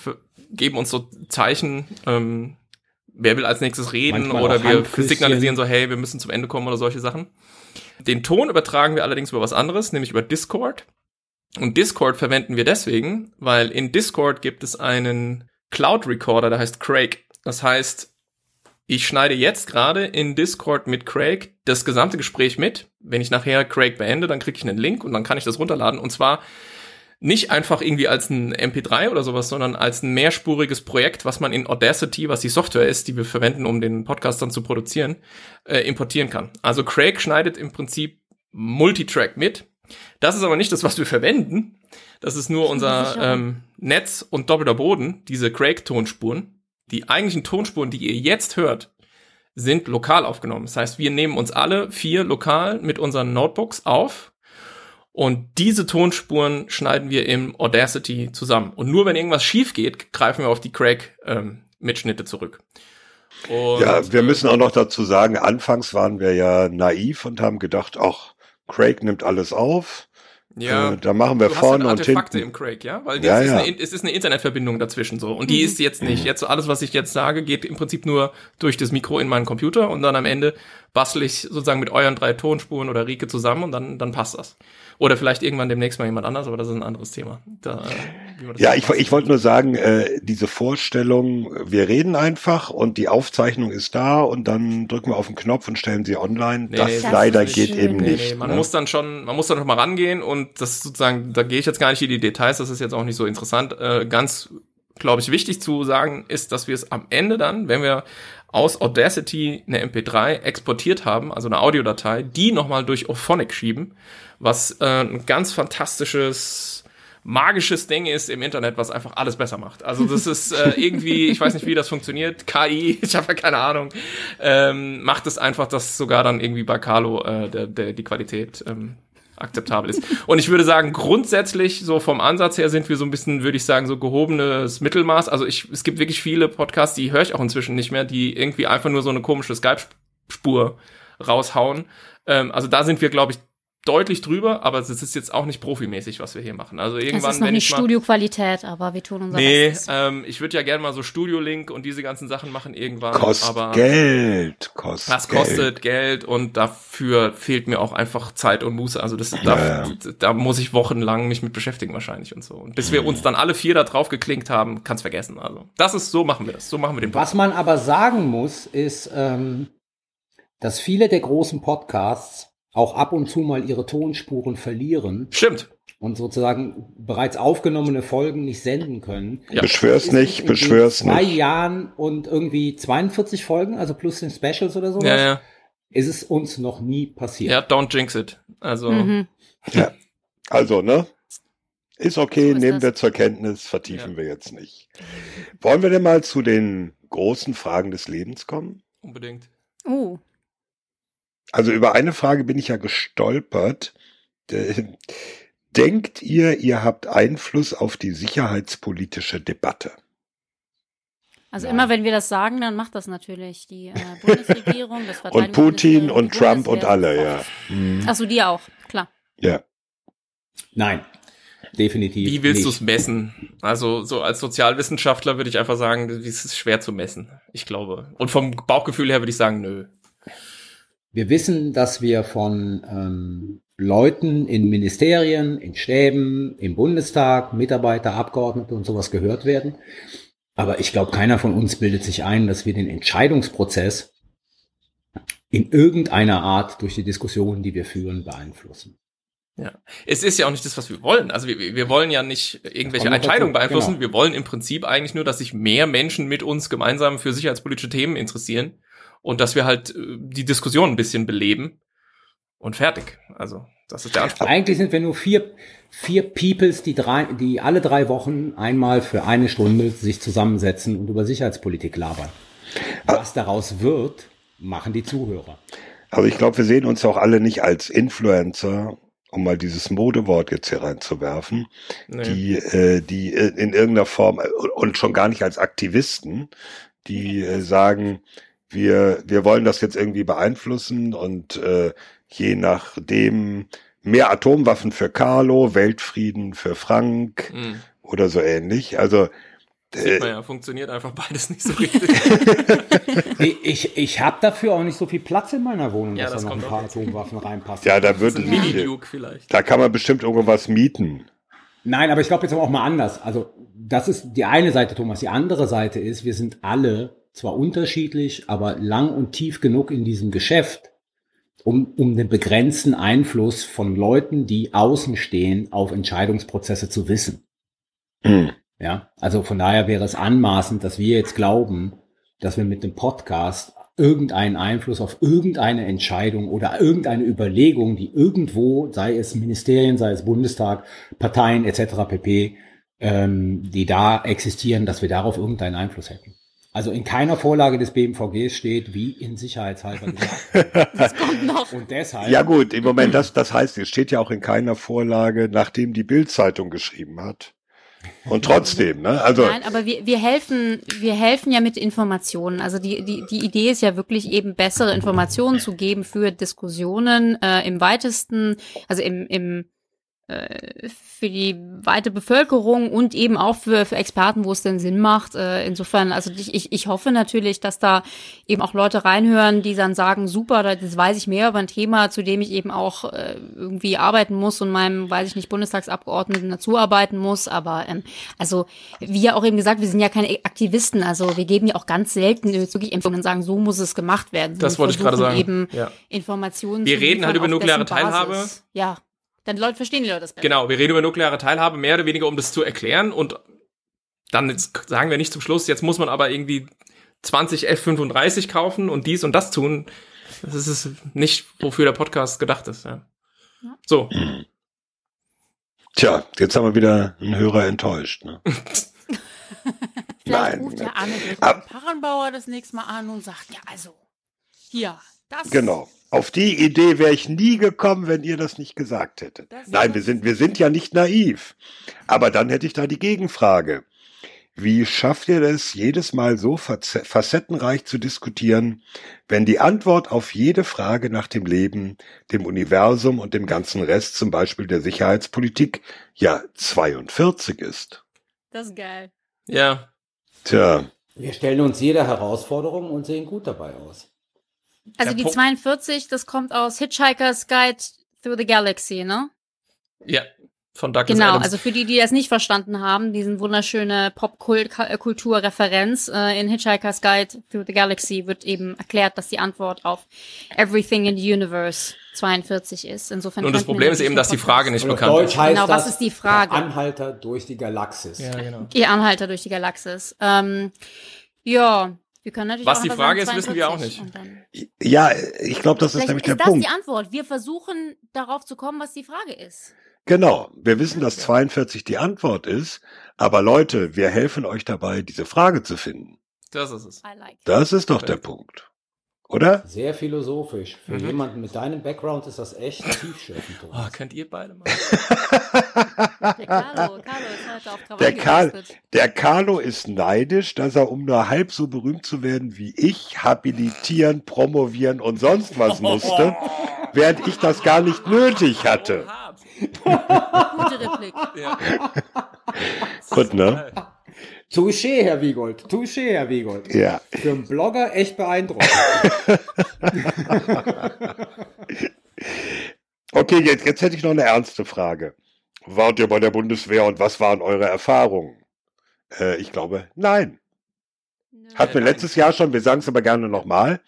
geben uns so Zeichen, ähm, wer will als nächstes reden Manchmal oder wir signalisieren so, hey, wir müssen zum Ende kommen oder solche Sachen. Den Ton übertragen wir allerdings über was anderes, nämlich über Discord. Und Discord verwenden wir deswegen, weil in Discord gibt es einen Cloud Recorder, der heißt Craig. Das heißt, ich schneide jetzt gerade in Discord mit Craig das gesamte Gespräch mit. Wenn ich nachher Craig beende, dann kriege ich einen Link und dann kann ich das runterladen. Und zwar nicht einfach irgendwie als ein MP3 oder sowas, sondern als ein mehrspuriges Projekt, was man in Audacity, was die Software ist, die wir verwenden, um den Podcast dann zu produzieren, äh, importieren kann. Also Craig schneidet im Prinzip Multitrack mit. Das ist aber nicht das, was wir verwenden. Das ist nur unser ähm, Netz und doppelter Boden, diese Craig-Tonspuren. Die eigentlichen Tonspuren, die ihr jetzt hört, sind lokal aufgenommen. Das heißt, wir nehmen uns alle vier lokal mit unseren Notebooks auf und diese Tonspuren schneiden wir im Audacity zusammen. Und nur wenn irgendwas schief geht, greifen wir auf die Craig-Mitschnitte zurück. Und, Ja, wir äh, müssen auch noch dazu sagen, anfangs waren wir ja naiv und haben gedacht, ach, Craig nimmt alles auf. Ja, Äh, da machen wir du hast vorne und Artefakte hinten. im Craig, ja? Weil Ja, ist ja. Eine, es ist eine Internetverbindung dazwischen so. Und die ist jetzt nicht. Jetzt so alles, was ich jetzt sage, geht im Prinzip nur durch das Mikro in meinen Computer und dann am Ende bastel ich sozusagen mit euren drei Tonspuren oder Rike zusammen und dann, dann passt das. Oder vielleicht irgendwann demnächst mal jemand anders, aber das ist ein anderes Thema. Da, äh, Ja, ich, ich wollte nur sagen, äh, diese Vorstellung, wir reden einfach und die Aufzeichnung ist da und dann drücken wir auf den Knopf und stellen sie online. Nee, das nee, das leider geht schön. eben nicht. nee, man ne? muss dann schon, man muss dann noch mal rangehen und das sozusagen, da gehe ich jetzt gar nicht in die Details, das ist jetzt auch nicht so interessant. Äh, ganz, glaube ich, wichtig zu sagen ist, dass wir es am Ende dann, wenn wir aus Audacity eine MP3 exportiert haben, also eine Audiodatei, die nochmal durch Ophonic schieben, was äh, ein ganz fantastisches magisches Ding ist im Internet, was einfach alles besser macht. Also das ist äh, [LAUGHS] irgendwie, ich weiß nicht, wie das funktioniert, KI, [LAUGHS] ich habe ja keine Ahnung, ähm, macht es einfach, dass sogar dann irgendwie bei Carlo äh, der, der, die Qualität ähm, akzeptabel ist. Und ich würde sagen, grundsätzlich, so vom Ansatz her sind wir so ein bisschen, würde ich sagen, so gehobenes Mittelmaß. Also ich, es gibt wirklich viele Podcasts, die höre ich auch inzwischen nicht mehr, die irgendwie einfach nur so eine komische Skype-Spur raushauen. Ähm, also da sind wir, glaube ich, deutlich drüber, aber es ist jetzt auch nicht profimäßig, was wir hier machen. Also Es irgendwann, ist noch wenn nicht Studioqualität, aber wir tun unser Nee, Bestes. ähm, ich würde ja gerne mal so Studio-Link und diese ganzen Sachen machen irgendwann. Kostet aber Geld, kostet das Geld. kostet Geld. und dafür fehlt mir auch einfach Zeit und Muße. Also das, da, Ja. da muss ich wochenlang mich mit beschäftigen wahrscheinlich und so. Und bis wir uns dann alle vier da drauf geklinkt haben, kann's vergessen. Also das ist, so machen wir das. So machen wir den Was man aber sagen muss, ist, ähm, dass viele der großen Podcasts auch ab und zu mal ihre Tonspuren verlieren Stimmt. und sozusagen bereits aufgenommene Folgen nicht senden können. Ja. Beschwör's nicht, beschwör's zwei nicht. Jahren und irgendwie 42 Folgen, also plus den Specials oder sowas, Ja, ja. ist es uns noch nie passiert. Ja, don't jinx it. Also, Mhm. Also, ne? Ist okay, So ist nehmen das. wir zur Kenntnis, vertiefen Ja. wir jetzt nicht. Wollen wir denn mal zu den großen Fragen des Lebens kommen? unbedingt. Oh, Also über eine Frage bin ich ja gestolpert. Äh, Denkt ihr, ihr habt Einfluss auf die sicherheitspolitische Debatte? also Ja. immer wenn wir das sagen, dann macht das natürlich die äh, Bundesregierung, das [LAUGHS] Und Putin und Trump und alle, ja. Mhm. Achso, die auch, klar. Ja. Nein, definitiv. Wie willst du es messen? Also so als Sozialwissenschaftler würde ich einfach sagen, es ist schwer zu messen. Ich glaube. Und vom Bauchgefühl her würde ich sagen, nö. Wir wissen, dass wir von ähm, Leuten in Ministerien, in Stäben, im Bundestag, Mitarbeiter, Abgeordnete und sowas gehört werden. Aber ich glaube, keiner von uns bildet sich ein, dass wir den Entscheidungsprozess in irgendeiner Art durch die Diskussionen, die wir führen, beeinflussen. Ja. Es ist ja auch nicht das, was wir wollen. Also wir, wir wollen ja nicht irgendwelche Entscheidungen beeinflussen. genau. Wir wollen im Prinzip eigentlich nur, dass sich mehr Menschen mit uns gemeinsam für sicherheitspolitische Themen interessieren und dass wir halt äh, die Diskussion ein bisschen beleben und fertig. Also das ist der Anspruch. Eigentlich sind wir nur vier, vier Peoples, die drei, die alle drei Wochen einmal für eine Stunde sich zusammensetzen und über Sicherheitspolitik labern. Was daraus wird, machen die Zuhörer. Also ich glaube, wir sehen uns auch alle nicht als Influencer, um mal dieses Modewort jetzt hier reinzuwerfen, Nee. die, äh, die in irgendeiner Form äh, und schon gar nicht als Aktivisten, die äh, sagen, wir, wir wollen das jetzt irgendwie beeinflussen und äh, je nachdem mehr Atomwaffen für Carlo, Weltfrieden für Frank Mhm. oder so ähnlich. Also Sieht äh, man ja, funktioniert einfach beides nicht so richtig. [LAUGHS] Ich, ich, habe dafür auch nicht so viel Platz in meiner Wohnung, Ja, dass das da noch ein paar. Atomwaffen reinpassen. ja, da ein Mini-Duke vielleicht. da kann man bestimmt irgendwo was mieten. Nein, aber ich glaube jetzt aber auch mal anders. Also das ist die eine Seite, Thomas. Die andere Seite ist, wir sind alle zwar unterschiedlich, aber lang und tief genug in diesem Geschäft, um, um den begrenzten Einfluss von Leuten, die außen stehen, auf Entscheidungsprozesse zu wissen. Hm. Ja, also von daher wäre es anmaßend, dass wir jetzt glauben, dass wir mit dem Podcast irgendeinen Einfluss auf irgendeine Entscheidung oder irgendeine Überlegung, die irgendwo, sei es Ministerien, sei es Bundestag, Parteien etc. pp, ähm, die da existieren, dass wir darauf irgendeinen Einfluss hätten. Also in keiner Vorlage des BMVGs steht, wie in sicherheitshalber [LAUGHS] gesagt. Das kommt noch. Und deshalb, Ja gut, im Moment, das, das heißt, es steht ja auch in keiner Vorlage, nachdem die Bild-Zeitung geschrieben hat. Und trotzdem, ne? Also Nein, aber wir, wir helfen, wir helfen ja mit Informationen. Also die, die, die Idee ist ja wirklich eben bessere Informationen zu geben für Diskussionen äh, im weitesten, also im, im für die weite Bevölkerung und eben auch für, für Experten, wo es denn Sinn macht. Äh, insofern, also ich, ich, ich hoffe natürlich, dass da eben auch Leute reinhören, die dann sagen, super, da- das weiß ich mehr über ein Thema, zu dem ich eben auch äh, irgendwie arbeiten muss und meinem, weiß ich nicht, Bundestagsabgeordneten dazuarbeiten muss. Aber ähm, also, wie ja auch eben gesagt, wir sind ja keine Aktivisten, also wir geben ja auch ganz selten wirklich Empfehlungen und sagen, so muss es gemacht werden. Das Wir wollte ich gerade sagen. Eben Ja. Informationen Wir reden halt über nukleare Teilhabe. Basis- Ja, dann Leute verstehen die Leute das besser. Genau, wir reden über nukleare Teilhabe, mehr oder weniger, um das zu erklären. Und dann jetzt sagen wir nicht zum Schluss, jetzt muss man aber irgendwie 20 F-35 kaufen und dies und das tun. Das ist es nicht, wofür der Podcast gedacht ist. Ja. So, Tja, jetzt haben wir wieder einen Hörer enttäuscht. Ne? [LAUGHS] Vielleicht Nein, ruft der Arne den Parrenbauer das nächste Mal an und sagt, ja, also, hier, das. Genau. Auf die Idee wäre ich nie gekommen, wenn ihr das nicht gesagt hättet. Das- Nein, wir sind, wir sind ja nicht naiv. Aber dann hätte ich da die Gegenfrage. Wie schafft ihr es, jedes Mal so facettenreich zu diskutieren, wenn die Antwort auf jede Frage nach dem Leben, dem Universum und dem ganzen Rest, zum Beispiel der Sicherheitspolitik, ja 42 ist? Das ist geil. ja. Tja, wir stellen uns jeder Herausforderung und sehen gut dabei aus. Also Der die Punkt- 42, das kommt aus Hitchhiker's Guide Through the Galaxy, ne? Ja, von Douglas Genau, Adams. also für die, die das nicht verstanden haben, diesen wunderschöne Popkulturreferenz äh, in Hitchhiker's Guide Through the Galaxy wird eben erklärt, dass die Antwort auf Everything in the Universe 42 ist. Insofern Und das Problem ist eben, dass die Frage nicht bekannt Deutsch ist. heißt Genau, was das ist die Frage? der Anhalter durch die Galaxis. Ja, genau. Ihr Anhalter durch die Galaxis. Ähm, ja, wir können natürlich Was auch die Frage sagen ist, wissen wir auch 42 nicht. ja, ich glaube, das ist Vielleicht nämlich ist der das Punkt. die Antwort. Wir versuchen darauf zu kommen, was die Frage ist. Genau, wir wissen, dass 42 die Antwort ist, aber Leute, wir helfen euch dabei, diese Frage zu finden. Das ist es. I like. Das ist doch der Punkt. Oder? Sehr philosophisch. Für Mhm. jemanden mit deinem Background ist das echt tiefschürfend. Oh, könnt ihr beide mal. Der Carlo, Carlo ist heute auf Krawall Der Karl, der Carlo ist neidisch, dass er, um nur halb so berühmt zu werden wie ich, habilitieren, promovieren und sonst was [LAUGHS] musste, während ich das gar nicht nötig hatte. Gute Replik. Ja. Gut, ne? Touché, Herr Wiegold. Touché, Herr Wiegold. Ja. Für einen Blogger echt beeindruckend. [LAUGHS] Okay, jetzt, jetzt hätte ich noch eine ernste Frage. Wart ihr bei der Bundeswehr und was waren eure Erfahrungen? Äh, ich glaube, nein. Hatten wir nein. letztes Jahr schon, wir sagen es aber gerne nochmal.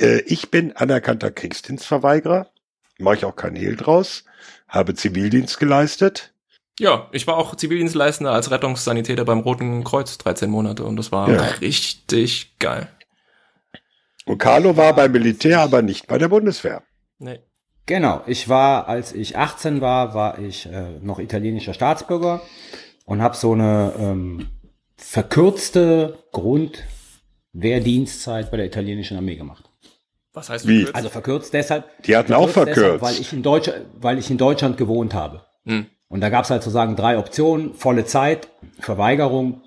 Äh, ich bin anerkannter Kriegsdienstverweigerer, mache ich auch kein Hehl draus, habe Zivildienst geleistet. Ja, ich war auch Zivildienstleistender als Rettungssanitäter beim Roten Kreuz 13 Monate und das war Ja. richtig geil. Und Carlo war beim Militär, aber nicht bei der Bundeswehr. Nee. Genau, ich war, als ich 18 war, war ich äh, noch italienischer Staatsbürger und habe so eine ähm, verkürzte Grundwehrdienstzeit bei der italienischen Armee gemacht. Was heißt Wie? verkürzt? Also verkürzt deshalb. Die hatten auch deshalb, verkürzt. weil ich in Deutsch, weil ich in Deutschland gewohnt habe. Hm. Und da gab es halt sozusagen drei Optionen: volle Zeit, Verweigerung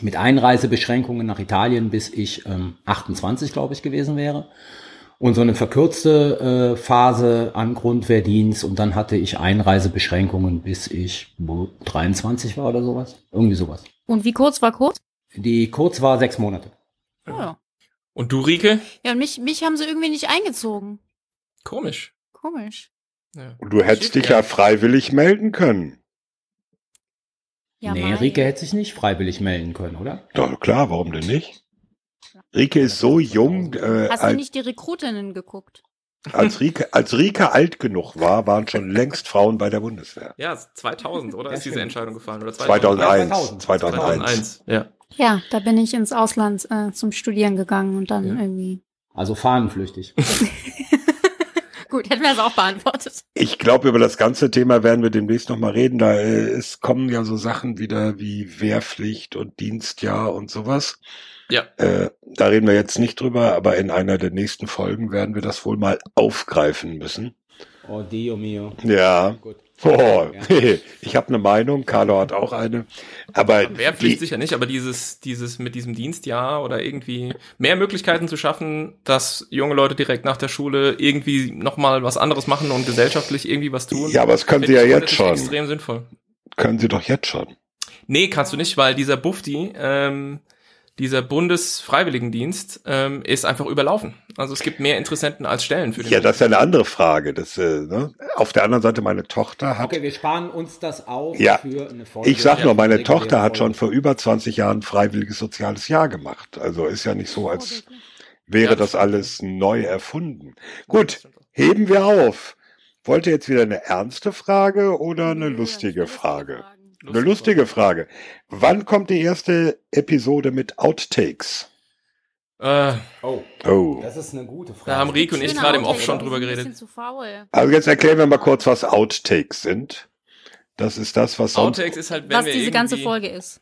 mit Einreisebeschränkungen nach Italien, bis ich ähm, 28, glaube ich, gewesen wäre. Und so eine verkürzte äh, Phase an Grundwehrdienst und dann hatte ich Einreisebeschränkungen, bis ich wo, 23 war oder sowas. Irgendwie sowas. Und wie kurz war kurz? Die kurz war sechs Monate. Oh, ja. Und du, Rike? ja, und mich, mich haben sie irgendwie nicht eingezogen. Komisch. Komisch. Ja. Und du hättest dich ja freiwillig melden können. Ja, nee. Rike hätte sich nicht freiwillig melden können, oder? Doch, klar, warum denn nicht? Rike ist so jung, äh, Hast du als, nicht die Rekrutinnen geguckt? als, Rike, als Rike alt genug war, waren schon längst Frauen bei der Bundeswehr. Ja, 2000, oder? Ist diese. Entscheidung gefallen? Oder 2001. 2000. 2001. 2001, ja. Ja, da bin ich ins Ausland äh, zum Studieren gegangen und dann Ja. irgendwie. Also fahnenflüchtig. [LAUGHS] [LAUGHS] Gut, hätten wir das auch beantwortet. Ich glaube, über das ganze Thema werden wir demnächst nochmal reden. Da äh, es kommen ja so Sachen wieder wie Wehrpflicht und Dienstjahr und sowas. Ja. Äh, da reden wir jetzt nicht drüber, aber in einer der nächsten Folgen werden wir das wohl mal aufgreifen müssen. Oh Dio mio. Ja. Gut. Oh, ich habe eine Meinung, Carlo hat auch eine. Aber Wehrpflicht sicher nicht, aber dieses, dieses mit diesem Dienstjahr oder irgendwie mehr Möglichkeiten zu schaffen, dass junge Leute direkt nach der Schule irgendwie nochmal was anderes machen und gesellschaftlich irgendwie was tun. ja, aber das können sie ja jetzt schon. extrem sinnvoll. Können sie doch jetzt schon. Nee, kannst du nicht, weil dieser Bufti, ähm, dieser Bundesfreiwilligendienst, ähm, ist einfach überlaufen. Also es gibt mehr Interessenten als Stellen für den. Ja, das ist ja eine andere Frage. Das, äh, ne? Auf der anderen Seite, meine Tochter hat Okay, wir sparen uns das auf Ja. für eine Folge. Ich sag nur, meine Tochter hat schon vor über 20 Jahren ein freiwilliges soziales Jahr gemacht. Also ist ja nicht so, als wäre Ja, das das alles neu erfunden. Gut, heben wir auf. Wollt ihr jetzt wieder eine ernste Frage oder eine lustige Frage? Eine lustige Frage. Wann kommt die erste Episode mit Outtakes? Äh, Oh, Oh. das ist eine gute Frage. da haben Rico und ich gerade im Off schon drüber geredet. Zu faul. Also jetzt erklären wir mal kurz, was Outtakes sind. Das ist das, was sonst... Outtakes ist halt, wenn Was wir diese ganze Folge ist.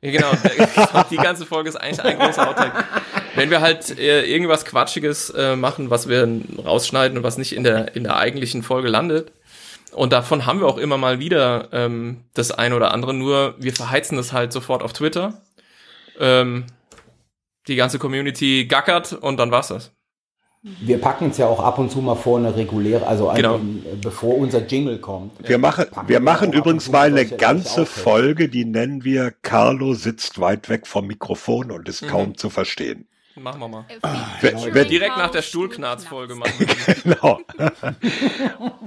Ja, genau. [LAUGHS] Die ganze Folge ist eigentlich ein großer Outtake. Wenn wir halt äh, irgendwas Quatschiges äh, machen, was wir rausschneiden und was nicht in der, in der eigentlichen Folge landet. Und davon haben wir auch immer mal wieder ähm, das eine oder andere, nur wir verheizen das halt sofort auf Twitter. Ähm, die ganze Community gackert und dann war's das. Wir packen es ja auch ab und zu mal vor eine reguläre, also ein, Genau. bevor unser Jingle kommt. Wir machen, wir machen übrigens mal eine ganze. Folge, die nennen wir Carlo sitzt weit weg vom Mikrofon und ist Mhm. kaum zu verstehen. Machen wir mal. Wer- wer- Direkt nach der Stuhlknarz-Folge machen. [LAUGHS] Genau.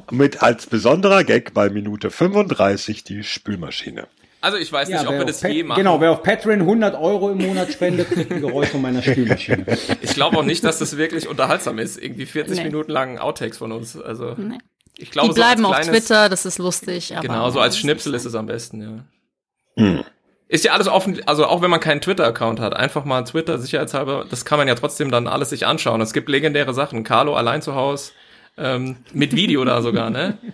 Mit als besonderer Gag bei Minute 35 die Spülmaschine. Also ich weiß nicht, ob wir das Pat- je machen. Genau, wer auf Patreon 100 Euro im Monat spendet, kriegt ein Geräusch von meiner Spülmaschine. [LAUGHS] Ich glaube auch nicht, dass das wirklich unterhaltsam ist. Irgendwie 40 Nee. Minuten lang Outtakes von uns. Also Nee. ich glaube, Die bleiben so auf kleines, Twitter, das ist lustig. Aber Genau, so als Schnipsel ist es am besten, ja. Hm. Ist ja alles offen, also auch wenn man keinen Twitter-Account hat, einfach mal Twitter sicherheitshalber, das kann man ja trotzdem dann alles sich anschauen. Es gibt legendäre Sachen. Carlo allein zu Hause, ähm, mit Video da sogar, ne? [LAUGHS]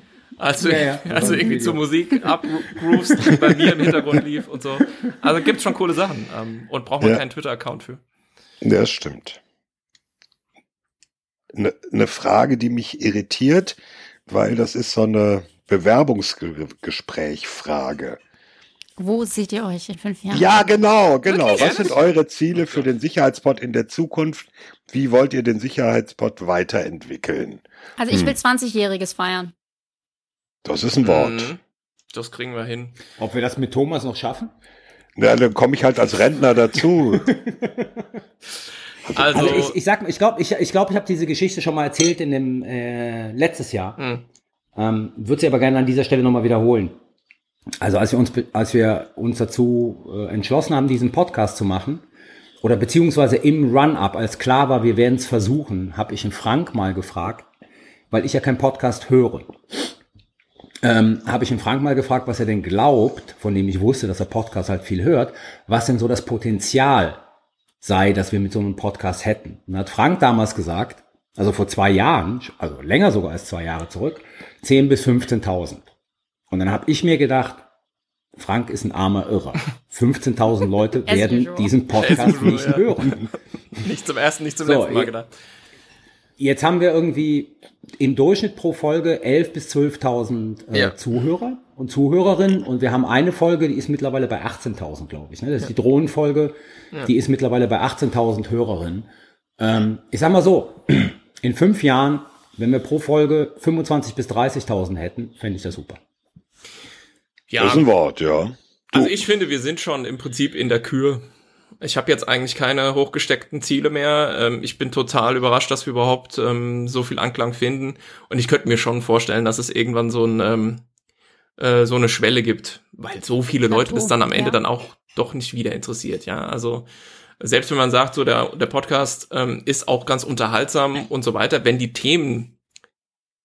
Also, Ja, ja, [LAUGHS] also mit irgendwie Video. zur Musik abgroovst, die bei mir im Hintergrund lief und so. Also gibt's schon coole Sachen ähm, und braucht man Ja. keinen Twitter-Account für. Das stimmt. Eine ne Frage, die mich irritiert, weil das ist so eine Bewerbungsgespräch-Frage. Wo seht ihr euch in fünf Jahren? Ja, genau, genau. Wirklich? Was sind eure Ziele für den Sicherheitspot in der Zukunft? Wie wollt ihr den Sicherheitspot weiterentwickeln? Also ich Hm. will 20-Jähriges feiern. Das ist ein Wort. Mhm. Das kriegen wir hin. Ob wir das mit Thomas noch schaffen? Na, dann komme ich halt als Rentner dazu. [LAUGHS] Also, Also ich, ich sag, ich glaube, ich, ich, glaub, ich habe diese Geschichte schon mal erzählt in dem äh, letztes Jahr. Hm. Ähm, Würde sie aber gerne an dieser Stelle nochmal wiederholen. Also als wir uns, als wir uns dazu äh, entschlossen haben, diesen Podcast zu machen, oder beziehungsweise im Run-Up, als klar war, wir werden es versuchen, habe ich ihn Frank mal gefragt, weil ich ja keinen Podcast höre. Ähm, habe ich ihn Frank mal gefragt, was er denn glaubt, von dem ich wusste, dass er Podcast halt viel hört, was denn so das Potenzial sei, dass wir mit so einem Podcast hätten. Und hat Frank damals gesagt, also vor zwei Jahren, also länger sogar als zwei Jahre zurück, 10.000 bis 15.000. Und dann habe ich mir gedacht, Frank ist ein armer Irrer. [LAUGHS] 15.000 Leute werden diesen Podcast nicht hören. [LAUGHS] nicht zum ersten, nicht zum So, letzten Mal gedacht. Jetzt haben wir irgendwie im Durchschnitt pro Folge 11.000 bis 12.000 äh, Ja. Zuhörer und Zuhörerinnen und wir haben eine Folge, die ist mittlerweile bei 18.000, glaube ich. Ne? Das ist die Drohnenfolge, die ist mittlerweile bei 18.000 Hörerinnen. Ähm, ich sag mal so, [CLEARS THROAT] in fünf Jahren, wenn wir pro Folge 25.000 bis 30.000 hätten, fände ich das super. Das ist Ja, ein Wort, ja. also ich finde, wir sind schon im Prinzip in der Kür. Ich habe jetzt eigentlich keine hochgesteckten Ziele mehr. Ähm, ich bin total überrascht, dass wir überhaupt ähm, so viel Anklang finden. Und ich könnte mir schon vorstellen, dass es irgendwann so ein ähm, äh, so eine Schwelle gibt, weil so viele Leute Plateau, das dann am Ende ja. dann auch doch nicht wieder interessiert. Ja, also selbst wenn man sagt, so der der Podcast ähm, ist auch ganz unterhaltsam und so weiter, wenn die Themen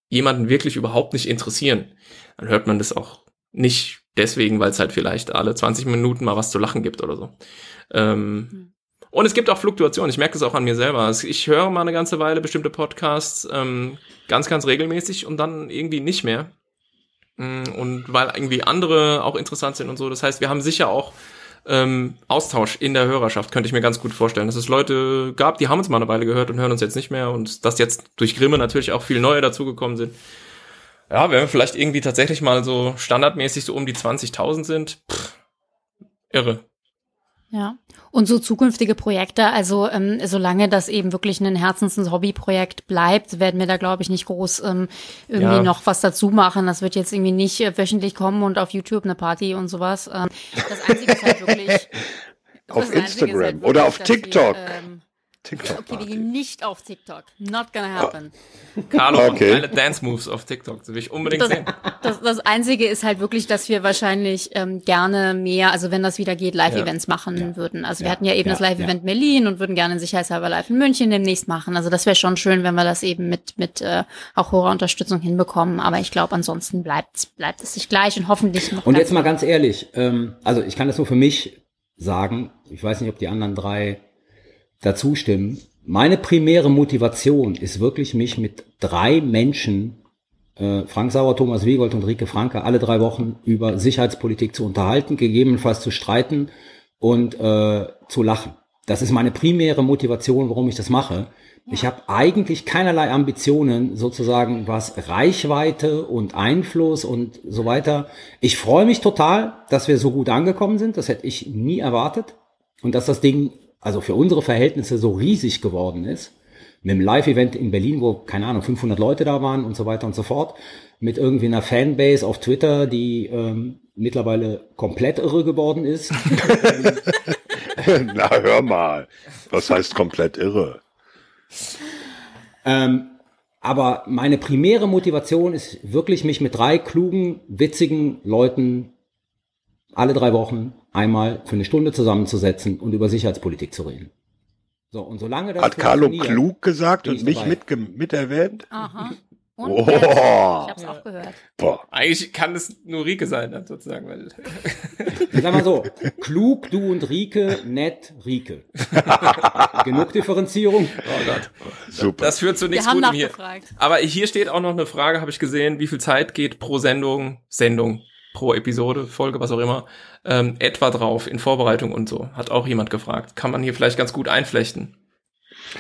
jemanden wirklich überhaupt nicht interessieren, dann hört man das auch nicht deswegen, weil es halt vielleicht alle 20 Minuten mal was zu lachen gibt oder so. Ähm, Und es gibt auch Fluktuationen. Ich merke das auch an mir selber. Ich höre mal eine ganze Weile bestimmte Podcasts ähm, ganz, ganz regelmäßig und dann irgendwie nicht mehr. Mm, Und weil irgendwie andere auch interessant sind und so. Das heißt, wir haben sicher auch ähm, Austausch in der Hörerschaft, könnte ich mir ganz gut vorstellen. Dass es Leute gab, die haben uns mal eine Weile gehört und hören uns jetzt nicht mehr. Und dass jetzt durch Grimme natürlich auch viel neue dazugekommen sind. Ja, wenn wir vielleicht irgendwie tatsächlich mal so standardmäßig so um die 20.000 sind, pff, irre. Ja. Und so zukünftige Projekte, also ähm, solange das eben wirklich ein Herzens- und Hobbyprojekt bleibt, werden wir da, glaube ich, nicht groß ähm, irgendwie Ja. noch was dazu machen. Das wird jetzt irgendwie nicht äh, wöchentlich kommen und auf YouTube eine Party und sowas. Ähm, das Einzige ist halt wirklich... [LAUGHS] Auf ist Instagram halt oder wirklich, auf dass wir, TikTok. ähm, TikTok. okay, wir gehen nicht auf TikTok. Not gonna happen. Carlo und Okay. geile Dance Moves auf TikTok. Das will ich unbedingt Das, sehen. das, das Einzige ist halt wirklich, dass wir wahrscheinlich ähm, gerne mehr, also wenn das wieder geht, Live-Events machen würden. Also wir Ja. hatten ja eben Ja. das Live-Event Berlin und würden gerne sicherheitshalber live in München demnächst machen. Also das wäre schon schön, wenn wir das eben mit mit äh, auch hoher Unterstützung hinbekommen. Aber ich glaube, ansonsten bleibt bleibt es sich gleich und hoffentlich noch. Und jetzt mal ganz ehrlich, ähm, also ich kann das nur für mich sagen, ich weiß nicht, ob die anderen drei dazu stimmen. Meine primäre Motivation ist wirklich, mich mit drei Menschen, äh, Frank Sauer, Thomas Wiegold und Rike Franke, alle drei Wochen über Sicherheitspolitik zu unterhalten, gegebenenfalls zu streiten und äh, zu lachen. Das ist meine primäre Motivation, warum ich das mache. Ich habe eigentlich keinerlei Ambitionen, sozusagen was Reichweite und Einfluss und so weiter. Ich freue mich total, dass wir so gut angekommen sind. Das hätte ich nie erwartet. Und dass das Ding, also für unsere Verhältnisse, so riesig geworden ist. Mit dem Live-Event in Berlin, wo, keine Ahnung, 500 Leute da waren und so weiter und so fort. Mit irgendwie einer Fanbase auf Twitter, die ähm, mittlerweile komplett irre geworden ist. [LAUGHS] Na, hör mal. Was heißt komplett irre? Ähm, aber meine primäre Motivation ist wirklich, mich mit drei klugen, witzigen Leuten alle drei Wochen einmal für eine Stunde zusammenzusetzen und über Sicherheitspolitik zu reden. So, und solange das Hat Carlo klug gesagt und ich mich mitge mit erwähnt? Aha. [LAUGHS] Und Oh. jetzt? Ich hab's auch gehört. Boah. Eigentlich kann es nur Rike sein, dann sozusagen, weil [LAUGHS] Ich sag mal so, klug, du und Rike, nett, Rike. [LAUGHS] Genug Differenzierung. oh Gott, Super. das führt zu Wir nichts haben Gutem hier. nachgefragt. Aber hier steht auch noch eine Frage, habe ich gesehen, wie viel Zeit geht pro Sendung, Sendung, pro Episode, Folge, was auch immer, ähm, etwa drauf in Vorbereitung und so. Hat auch jemand gefragt. Kann man hier vielleicht ganz gut einflechten.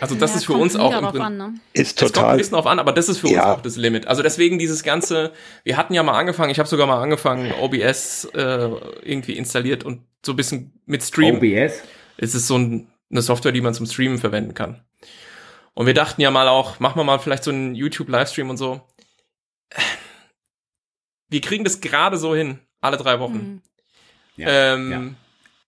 Also das Ja, ist für uns auch im darauf Prin- an, ne? ist Es kommt ein total. bisschen drauf an, aber das ist für uns Ja. auch das Limit. Also deswegen dieses ganze, wir hatten ja mal angefangen, ich habe sogar mal angefangen, OBS äh, irgendwie installiert und so ein bisschen mit Stream. OBS. Es ist so ein, eine Software, die man zum Streamen verwenden kann. Und wir dachten ja mal auch, machen wir mal vielleicht so einen YouTube-Livestream und so. Wir kriegen das gerade so hin, alle drei Wochen. Mhm. Ja, ähm, ja.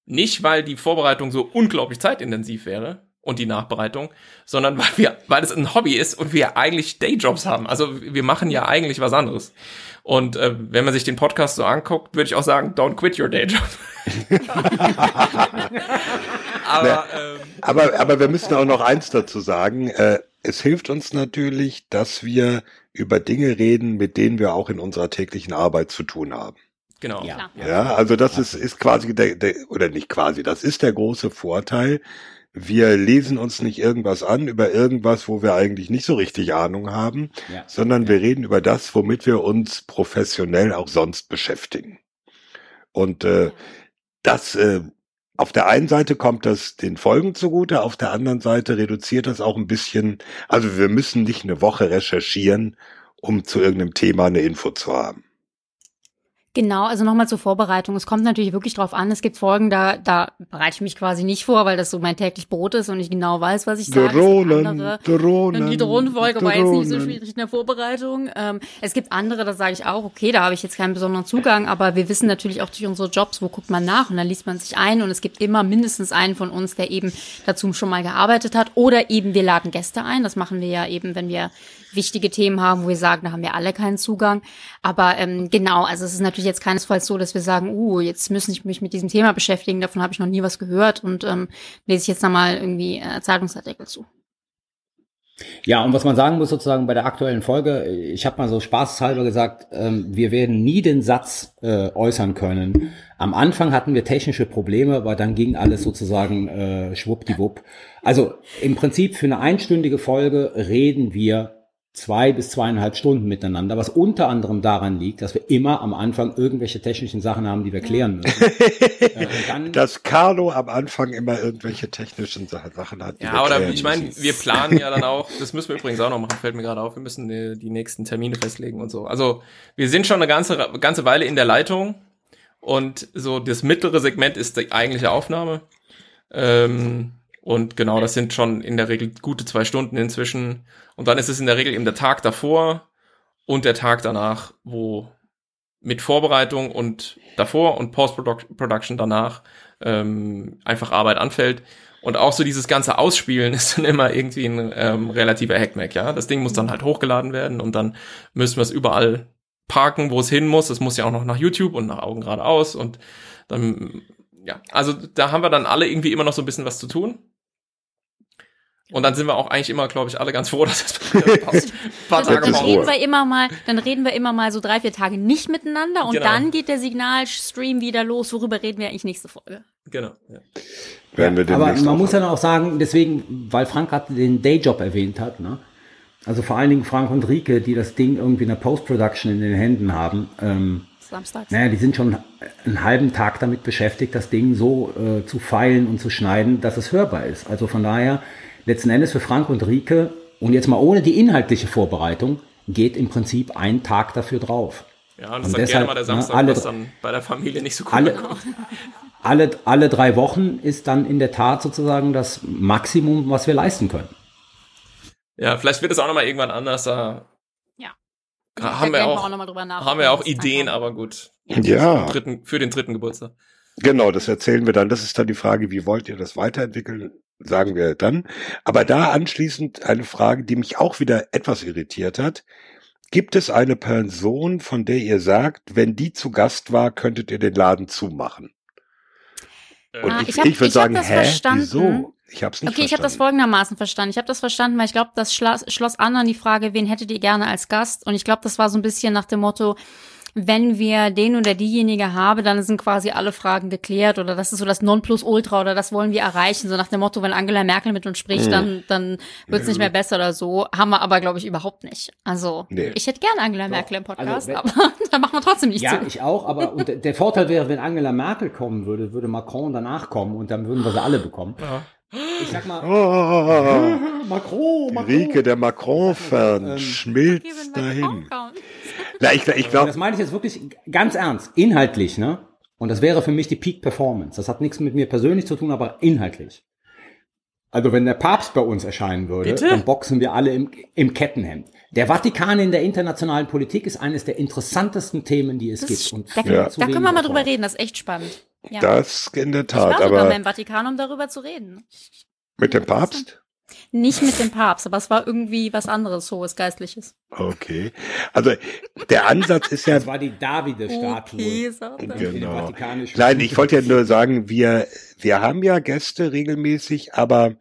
Nicht, weil die Vorbereitung so unglaublich zeitintensiv wäre, und die Nachbereitung, sondern weil wir, weil es ein Hobby ist und wir eigentlich Dayjobs haben. Also wir machen ja eigentlich was anderes. Und äh, wenn man sich den Podcast so anguckt, würde ich auch sagen, don't quit your dayjob. [LAUGHS] aber, ähm, Aber, aber wir müssen auch noch eins dazu sagen. Äh, es hilft uns natürlich, dass wir über Dinge reden, mit denen wir auch in unserer täglichen Arbeit zu tun haben. genau. Ja. Ja, also das ist, ist quasi der, der, oder nicht quasi, das ist der große Vorteil. Wir lesen uns nicht irgendwas an über irgendwas, wo wir eigentlich nicht so richtig Ahnung haben, Ja. sondern wir reden über das, womit wir uns professionell auch sonst beschäftigen. Und äh, das äh, auf der einen Seite kommt das den Folgen zugute, auf der anderen Seite reduziert das auch ein bisschen. Also wir müssen nicht eine Woche recherchieren, um zu irgendeinem Thema eine Info zu haben. Genau, also nochmal zur Vorbereitung. Es kommt natürlich wirklich drauf an. Es gibt Folgen, da, da bereite ich mich quasi nicht vor, weil das so mein täglich Brot ist und ich genau weiß, was ich sage. Drohnen, andere- Drohnen. Die Drohnenfolge war jetzt nicht so schwierig in der Vorbereitung. Ähm, es gibt andere, da sage ich auch, okay, da habe ich jetzt keinen besonderen Zugang, aber wir wissen natürlich auch durch unsere Jobs, wo guckt man nach und dann liest man sich ein und es gibt immer mindestens einen von uns, der eben dazu schon mal gearbeitet hat oder eben wir laden Gäste ein. Das machen wir ja eben, wenn wir wichtige Themen haben, wo wir sagen, da haben wir alle keinen Zugang. Aber ähm, genau, also es ist natürlich jetzt keinesfalls so, dass wir sagen, uh, jetzt müssen ich mich mit diesem Thema beschäftigen, davon habe ich noch nie was gehört und ähm, lese ich jetzt nochmal irgendwie äh, Zeitungsartikel zu. Ja, und was man sagen muss sozusagen bei der aktuellen Folge, ich habe mal so spaßeshalber gesagt, ähm, wir werden nie den Satz äh, äußern können. Am Anfang hatten wir technische Probleme, aber dann ging alles sozusagen äh, schwuppdiwupp. Also im Prinzip für eine einstündige Folge reden wir zwei bis zweieinhalb Stunden miteinander, was unter anderem daran liegt, dass wir immer am Anfang irgendwelche technischen Sachen haben, die wir klären müssen. [LAUGHS] äh, dann, Dass Carlo am Anfang immer irgendwelche technischen Sa- Sachen hat. die Ja, wir oder klären ich meine, wir planen ja dann [LAUGHS] auch, das müssen wir übrigens auch noch machen, fällt mir gerade auf, wir müssen die, die nächsten Termine festlegen und so. Also wir sind schon eine ganze, ganze Weile in der Leitung und so das mittlere Segment ist die eigentliche Aufnahme. Ähm, und genau, das sind schon in der Regel gute zwei Stunden inzwischen. Und dann ist es in der Regel eben der Tag davor und der Tag danach, wo mit Vorbereitung und davor und Post-Production danach ähm, einfach Arbeit anfällt. Und auch so dieses ganze Ausspielen [LAUGHS] ist dann immer irgendwie ein ähm, relativer Hackmack, ja. Das Ding muss dann halt hochgeladen werden und dann müssen wir es überall parken, wo es hin muss. Es muss ja auch noch nach YouTube und nach Augen geradeaus und dann, ja, also da haben wir dann alle irgendwie immer noch so ein bisschen was zu tun. Und dann sind wir auch eigentlich immer, glaube ich, alle ganz froh, [LAUGHS] dass das [LAUGHS] passt. Ein paar Dann, Tage dann reden wir immer mal, dann reden wir immer mal so drei, vier Tage nicht miteinander und Genau. dann geht der Signalstream wieder los. Worüber reden wir eigentlich nächste Folge? Genau. Ja. Werden wir aber demnächst man muss dann auch sagen, deswegen, weil Frank gerade den Dayjob erwähnt hat, ne? Also vor allen Dingen Frank und Rike, die das Ding irgendwie in der Post-Production in den Händen haben, ähm, Samstags. naja, die sind schon einen halben Tag damit beschäftigt, das Ding so äh, zu feilen und zu schneiden, dass es hörbar ist. Also von daher, letzten Endes für Frank und Rike, und jetzt mal ohne die inhaltliche Vorbereitung, geht im Prinzip ein Tag dafür drauf. Ja, und das Und ist dann deshalb, gerne mal der ne, Samstag, alle- was dann bei der Familie nicht so cool alle- kommt. [LAUGHS] Alle, alle drei Wochen ist dann in der Tat sozusagen das Maximum, was wir leisten können. Ja, vielleicht wird es auch nochmal irgendwann anders. Da Ja. haben wir auch, drüber nach. haben wir auch Ideen, kommt. aber gut. Ja. Für den dritten, für den dritten Geburtstag. Genau, das erzählen wir dann. Das ist dann die Frage, wie wollt ihr das weiterentwickeln? Sagen wir dann. Aber da anschließend eine Frage, die mich auch wieder etwas irritiert hat. Gibt es eine Person, von der ihr sagt, wenn die zu Gast war, könntet ihr den Laden zumachen? Und Ah, ich, ich hab- ich würde sagen, hä, verstanden. wieso? Ich habe es nicht Okay, ich habe das verstanden. folgendermaßen verstanden. Ich habe das verstanden, weil ich glaube, das schloss, schloss an an die Frage, wen hättet ihr gerne als Gast? Und ich glaube, das war so ein bisschen nach dem Motto, wenn wir den oder diejenige haben, dann sind quasi alle Fragen geklärt oder das ist so das Nonplusultra oder das wollen wir erreichen. So nach dem Motto, wenn Angela Merkel mit uns spricht, Mhm. dann, dann wird's nicht mehr besser oder so. Haben wir aber, glaube ich, überhaupt nicht. Also, Nee. ich hätte gerne Angela Merkel im Podcast, Also, wenn- aber [LAUGHS] da machen wir trotzdem nicht Ja, zu. ich auch, aber und der- der Vorteil wäre, wenn Angela Merkel kommen würde, würde Macron danach kommen und dann würden wir sie alle bekommen. Ja. Ich sag mal, Oh, [LAUGHS] Macron, Rike, der Macron-Fan, Ähm, schmilzt dahin. Na, ich, ich Und glaube, das meine ich jetzt wirklich ganz ernst, inhaltlich, ne? Und das wäre für mich die Peak Performance. Das hat nichts mit mir persönlich zu tun, aber inhaltlich. Also wenn der Papst bei uns erscheinen würde, Bitte? dann boxen wir alle im, im Kettenhemd. Der Vatikan in der internationalen Politik ist eines der interessantesten Themen, die es Das gibt. Und da, Ja. da können wir mal drüber reden, das ist echt spannend. Ja. das in der ich war Tat, sogar aber mal im Vatikan, um darüber zu reden. Mit dem Papst? Nicht mit dem Papst, aber es war irgendwie was anderes, hohes Geistliches. Okay. Also der Ansatz ist ja Das war die Davide-Statue. Okay, Genau. Nein, ich wollte ja nur sagen, wir, wir haben ja Gäste regelmäßig, aber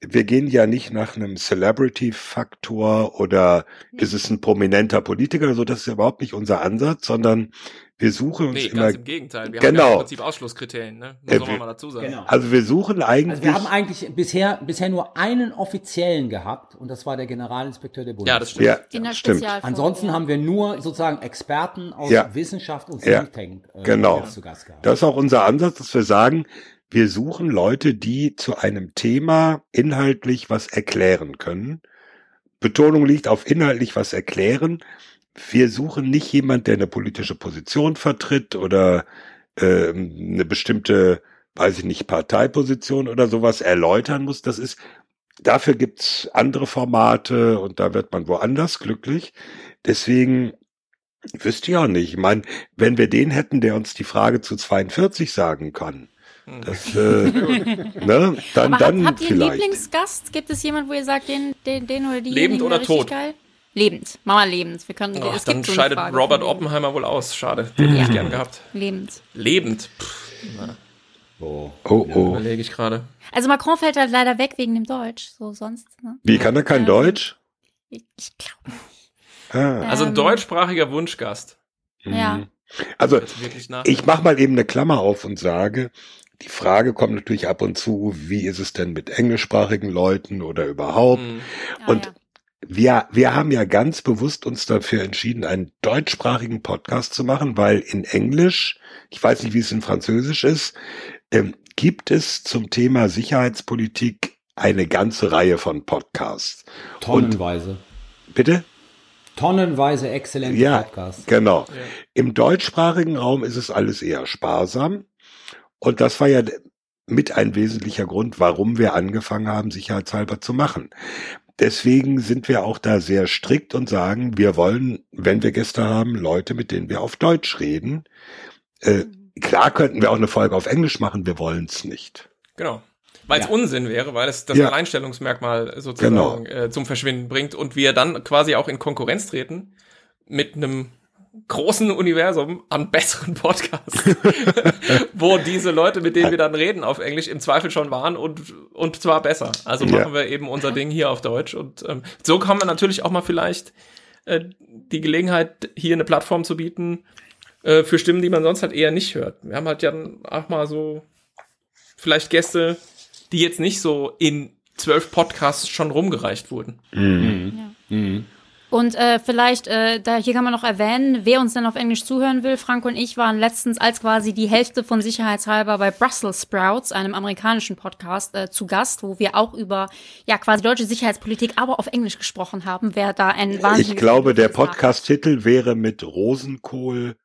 wir gehen ja nicht nach einem Celebrity-Faktor oder ist es ein prominenter Politiker oder so, das ist ja überhaupt nicht unser Ansatz, sondern wir suchen uns Nee, immer, ganz im Gegenteil. Wir haben ja Genau. im Prinzip Ausschlusskriterien, ne? Muss wir- man mal dazu sagen. Genau. also wir suchen eigentlich, Also wir haben eigentlich bisher, bisher nur einen offiziellen gehabt und das war der Generalinspekteur der Bundeswehr. Ja, das stimmt. ja, In der stimmt. Ansonsten haben wir nur sozusagen Experten aus Ja. Wissenschaft und Ja. Think Tank äh, Genau. zu Gast gehabt. Das ist auch unser Ansatz, dass wir sagen, wir suchen Leute, die zu einem Thema inhaltlich was erklären können. Betonung liegt auf inhaltlich was erklären. Wir suchen nicht jemand, der eine politische Position vertritt oder ähm, eine bestimmte, weiß ich nicht, Parteiposition oder sowas erläutern muss. Das ist, dafür gibt's andere Formate und da wird man woanders glücklich. Deswegen wüsste ich auch nicht. Ich meine, wenn wir den hätten, der uns die Frage zu 42 sagen kann, Hm. das, äh, [LAUGHS] ne, dann, Aber dann habt, habt ihr einen vielleicht. Lieblingsgast? Gibt es jemanden, wo ihr sagt, den, den, den oder die Lebend oder tot? Geil? Lebend. Mach mal lebend. Wir können, Ach, es dann gibt so scheidet Frage Robert. Oppenheimer wohl aus. Schade. Den hätte ich gern gehabt. Lebend. Lebend. Pff, Oh. Oh, oh. überlege ich gerade. Also Macron fällt halt leider weg wegen dem Deutsch. So sonst, ne? Wie kann er kein Ähm, Deutsch? Ich, ich glaube. Ah, Also ein Ähm, deutschsprachiger Wunschgast. ja. mhm. Also ich mach mal eben eine Klammer auf und sage, die Frage kommt natürlich ab und zu, wie ist es denn mit englischsprachigen Leuten oder überhaupt? Hm. Ah, Und ja. Wir, wir haben ja ganz bewusst uns dafür entschieden, einen deutschsprachigen Podcast zu machen, weil in Englisch, ich weiß nicht, wie es in Französisch ist, ähm, gibt es zum Thema Sicherheitspolitik eine ganze Reihe von Podcasts. Tonnenweise. Bitte? Tonnenweise exzellente Ja, Podcasts. genau. Ja. Im deutschsprachigen Raum ist es alles eher sparsam. Und das war ja mit ein wesentlicher Grund, warum wir angefangen haben, sicherheitshalber zu machen. Deswegen sind wir auch da sehr strikt und sagen, wir wollen, wenn wir Gäste haben, Leute, mit denen wir auf Deutsch reden. Äh, klar könnten wir auch eine Folge auf Englisch machen, wir wollen es nicht. Genau. Weil es Ja. Unsinn wäre, weil es das Ja. Alleinstellungsmerkmal sozusagen äh, zum Verschwinden bringt und wir dann quasi auch in Konkurrenz treten mit einem großen Universum an besseren Podcasts, [LAUGHS] wo diese Leute, mit denen wir dann reden auf Englisch, im Zweifel schon waren und, und zwar besser. Also Ja. machen wir eben unser Ding hier auf Deutsch und ähm, so haben wir natürlich auch mal vielleicht äh, die Gelegenheit, hier eine Plattform zu bieten äh, für Stimmen, die man sonst halt eher nicht hört. Wir haben halt ja dann auch mal so vielleicht Gäste, die jetzt nicht so in zwölf Podcasts schon rumgereicht wurden. Und äh, vielleicht, äh, da hier kann man noch erwähnen, wer uns denn auf Englisch zuhören will. Frank und ich waren letztens als quasi die Hälfte von Sicherheitshalber bei Brussels Sprouts, einem amerikanischen Podcast, äh, zu Gast, wo wir auch über ja quasi deutsche Sicherheitspolitik, aber auf Englisch gesprochen haben. Wer da ein wahnsinniges Ich glaube, der. Podcast-Titel wäre mit Rosenkohl.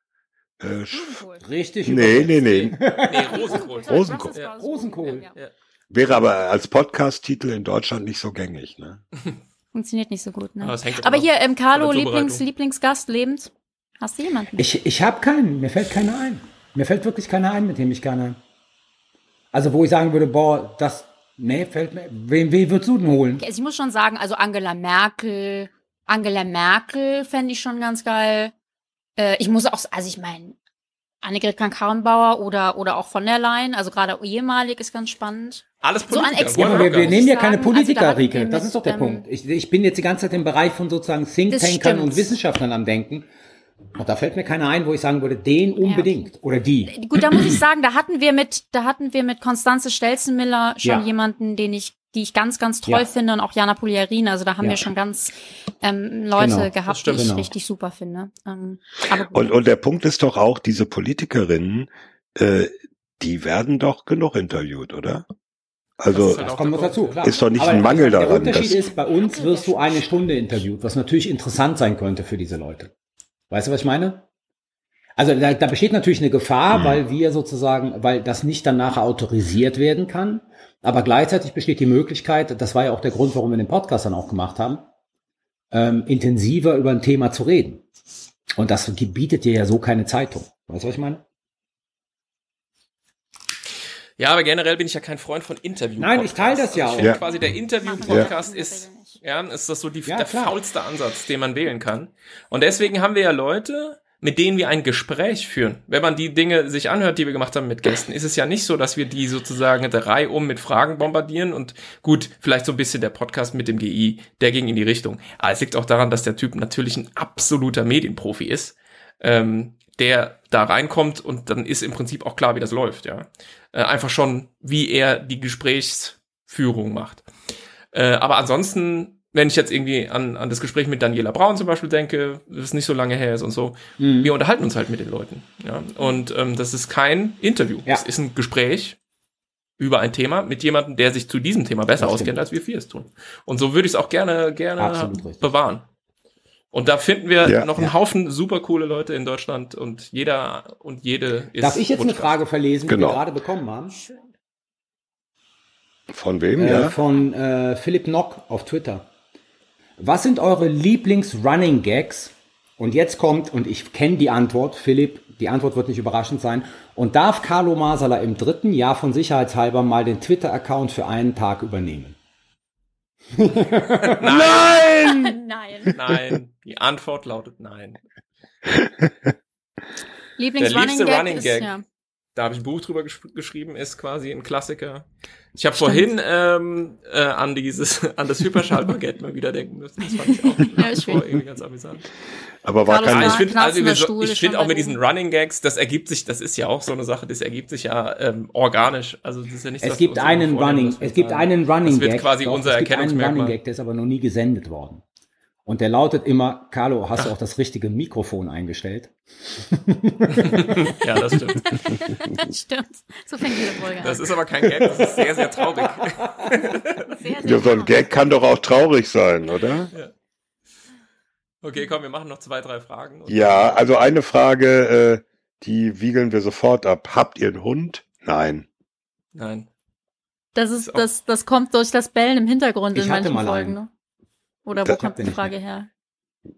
Äh, sch- Richtig nee, nee, nee. [LAUGHS] Nee, Rosenkohl. Rosenkohl. Sprouts. Rosenkohl. Ja, ja. Wäre aber als Podcast-Titel in Deutschland nicht so gängig. Ne? [LAUGHS] Funktioniert nicht so gut, ne? Aber hängt Aber immer hier, ähm, Carlo, Lieblings. Lieblingsgast, lebend. Hast du jemanden? Ich, ich habe keinen, mir fällt keiner ein. Mir fällt wirklich keiner ein, mit dem ich gerne. Also wo ich sagen würde, boah, das, nee, fällt mir. Wen, wen würdest du denn holen? Also ich muss schon sagen, also Angela Merkel, Angela Merkel fände ich schon ganz geil. Äh, ich muss auch, also ich meine, Annegret Kramp-Karrenbauer oder, oder auch von der Leyen, also gerade ehemalig ist ganz spannend. Alles So an Politiker. Ex- Ja, wir, wir nehmen ja sagen. keine Also da Politiker, wir Rike. Das ist doch der ähm, Punkt. Ich, ich bin jetzt die ganze Zeit im Bereich von sozusagen Thinktankern und Wissenschaftlern am Denken. Und da fällt mir keiner ein, wo ich sagen würde, den unbedingt. Oder die. Gut, da muss ich sagen, da hatten wir mit, da hatten wir mit Konstanze Stelzenmiller schon Ja. jemanden, den ich, die ich ganz, ganz toll Ja. finde und auch Jana Poliarin. Also da haben Ja. wir schon ganz ähm, Leute Genau, gehabt, die ich Genau. richtig super finde. Ähm. Und, und der Punkt ist doch auch, diese Politikerinnen, äh, die werden doch genug interviewt, oder? Also, ist halt Das auch kommt der noch dazu, klar. Ist doch nicht Aber ein Mangel der daran, Unterschied dass- ist, bei uns wirst du eine Stunde interviewt, was natürlich interessant sein könnte für diese Leute. Weißt du, was ich meine? Also da, da besteht natürlich eine Gefahr, weil wir sozusagen, weil das nicht dann nachher autorisiert werden kann. Aber gleichzeitig besteht die Möglichkeit, das war ja auch der Grund, warum wir den Podcast dann auch gemacht haben, ähm, intensiver über ein Thema zu reden. Und das bietet dir ja so keine Zeitung. Weißt du, was ich meine? Ja, aber generell bin ich ja kein Freund von Interview. Nein, ich teile das ja Ich auch. finde Ja. quasi der Interview-Podcast in der ist, ja, ist das so die, Ja, der klar. faulste Ansatz, den man wählen kann. Und deswegen haben wir ja Leute, mit denen wir ein Gespräch führen. Wenn man die Dinge sich anhört, die wir gemacht haben mit Gästen, ist es ja nicht so, dass wir die sozusagen der Reihe um mit Fragen bombardieren und gut, vielleicht so ein bisschen der Podcast mit dem GI, der ging in die Richtung. Aber es liegt auch daran, dass der Typ natürlich ein absoluter Medienprofi ist, ähm, der da reinkommt und dann ist im Prinzip auch klar, wie das läuft, ja. Äh, einfach schon, wie er die Gesprächsführung macht. Äh, aber ansonsten, wenn ich jetzt irgendwie an, an das Gespräch mit Daniela Braun zum Beispiel denke, das nicht so lange her ist und so, Mhm. wir unterhalten uns halt mit den Leuten. Ja? Und ähm, das ist kein Interview. Ja. Es ist ein Gespräch über ein Thema mit jemandem, der sich zu diesem Thema besser Das auskennt, als wir vier es tun. Und so würde ich es auch gerne, gerne Absolut richtig. Und da finden wir Ja, noch einen ja. Haufen super coole Leute in Deutschland und jeder und jede ist. Darf ich jetzt eine. Frage verlesen, die Genau. wir gerade bekommen haben? Von wem, Äh, ja? Von äh, Philipp Nock auf Twitter. Was sind eure Lieblings-Running-Gags? Und jetzt kommt, und ich kenne die Antwort, Philipp, die Antwort wird nicht überraschend sein. Und darf Carlo Masala im dritten Jahr von sicherheitshalber mal den Twitter-Account für einen Tag übernehmen? [LAUGHS] [LAUGHS] [LAUGHS] Nein! Nein. Nein, die Antwort lautet nein. [LAUGHS] Der Lieblings-Running liebste Gag Running ist, Gag. ja. Da habe ich ein Buch drüber gesch geschrieben, ist quasi ein Klassiker. Ich habe vorhin ähm, äh, an dieses, [LAUGHS] an das Hyperschallbaguette mal wieder denken müssen. Das fand ich auch [LAUGHS] Ja, ich vor irgendwie ganz amüsant. Aber war kein, ich finde, also so, Stuhl ich ist finde auch mit diesen. Running Gags, das ergibt sich, das ist ja auch so eine Sache, das ergibt sich ja ähm, organisch. Also das ist ja nicht, Es dass gibt einen Running, es gibt einen Running Das wird Gag. quasi doch, unser es gibt einen Running. Gag, der ist aber noch nie gesendet worden. Und der lautet immer, Carlo, hast du auch das richtige Mikrofon eingestellt? Ja, das stimmt. Stimmt. So fängt diese Folge Das an. ist aber kein Gag, das ist sehr, sehr traurig. Sehr, sehr ja, so ein. Gag kann doch auch traurig sein, oder? Okay, komm, wir machen noch zwei, drei Fragen. und- Ja, also eine Frage, äh, die wiegeln wir sofort ab. Habt ihr einen Hund? Nein. Nein. Das ist, das, das kommt durch das Bellen im Hintergrund Ich in hatte manchen mal Folgen, einen. Oder wo Das kommt die Frage her?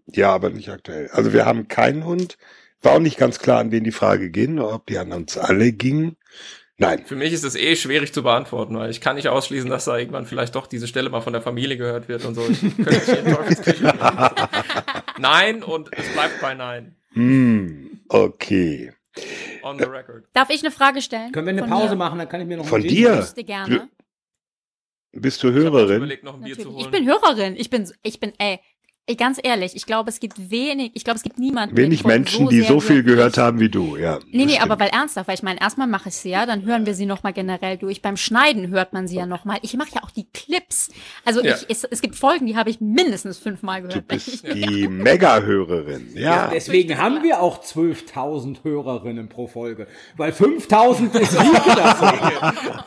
Ja, aber nicht aktuell. Also wir haben keinen Hund. War auch nicht ganz klar, an wen die Frage ging, oder ob die an uns alle ging. Nein. Für mich ist es eh schwierig zu beantworten, weil ich kann nicht ausschließen, dass da irgendwann vielleicht doch diese Stelle mal von der Familie gehört wird und so. Ich könnte nicht in [LAUGHS] Teufelsküche gehen. Nein und es bleibt bei Nein. Hm, okay. On the record. Darf ich eine Frage stellen? Können wir eine Von Pause mir? machen, dann kann ich mir noch Von dir? Ich wüsste gerne. Bist du Ich Hörerin? überlegt, noch ein Bier zu holen. Ich bin Hörerin. Ich bin, ich bin, ey, ganz ehrlich, ich glaube, es gibt wenig, ich glaube, es gibt niemanden. Wenig die Menschen, die sehr so viel gehört ich. haben wie du, ja. Nee, nee, aber stimmt. weil ernsthaft, weil ich meine, erstmal mache ich sie ja, dann hören wir sie nochmal generell durch. Beim Schneiden hört man sie ja nochmal. Ich mache ja auch die Clips. Also Ja. ich, es, es gibt Folgen, die habe ich mindestens fünfmal Du gehört. bist [LAUGHS] die Mega-Hörerin, Ja, ja. deswegen haben ja. wir auch 12.000 Hörerinnen pro Folge. Weil 5.000 ist [LAUGHS] Rieke das. [LAUGHS]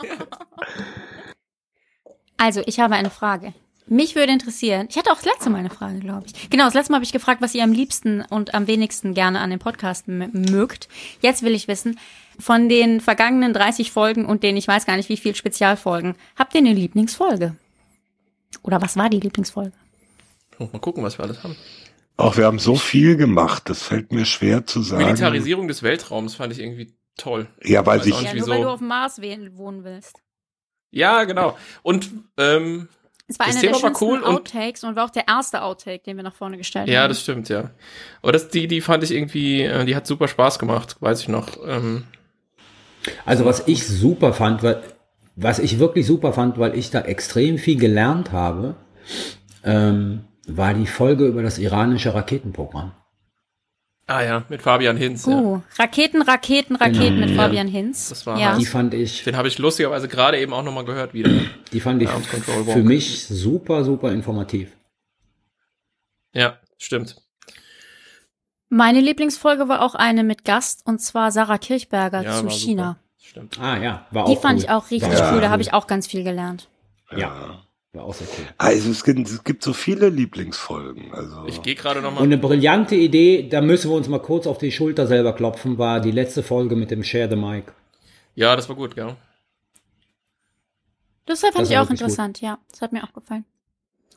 Also, ich habe eine Frage. Mich würde interessieren, ich hatte auch das letzte Mal eine Frage, glaube ich. Genau, das letzte Mal habe ich gefragt, was ihr am liebsten und am wenigsten gerne an dem Podcast mögt. Jetzt will ich wissen, von den vergangenen 30 Folgen und den ich weiß gar nicht wie viel Spezialfolgen, habt ihr eine Lieblingsfolge? Oder was war die Lieblingsfolge? Mal gucken, was wir alles haben. Auch wir haben so viel gemacht, das fällt mir schwer zu sagen. Militarisierung des Weltraums fand ich irgendwie toll. Ja, weil Weiß sich Ja, nicht, nur weil du auf dem Mars wohnen willst. Ja, genau. Und ähm, Es war Das einer Thema der war schönsten cool und- Outtakes und war auch der erste Outtake, den wir nach vorne gestellt ja, haben. das stimmt, ja. Aber das, die, die fand ich irgendwie, äh, die hat super Spaß gemacht, weiß ich noch. Ähm, Also was ich super fand, weil, was ich wirklich super fand, weil ich da extrem viel gelernt habe, ähm, war die Folge über das iranische Raketenprogramm. Ah ja, mit Fabian Hinz. Ja. Uh, Raketen, Raketen, Raketen Genau. mit Ja. Fabian Hinz. Das war ja. Die fand ich, Den habe ich lustigerweise gerade eben auch nochmal gehört wieder. die fand ich für mich super, super informativ. Ja, stimmt. Meine Lieblingsfolge war auch eine mit Gast und zwar Sarah Kirchberger Ja, zu China. Super. Stimmt. Ah ja, war Die auch fand cool. ich auch richtig cool, da habe ich auch ganz viel gelernt. Ja, war auch sehr cool. Also es gibt, es gibt so viele Lieblingsfolgen. Also Ich gehe gerade Und nochmal. eine brillante Idee, da müssen wir uns mal kurz auf die Schulter selber klopfen, war die letzte Folge mit dem Share the Mic. Ja, das war gut, gell? Das fand Das ich auch interessant, ja. Das hat mir auch gefallen.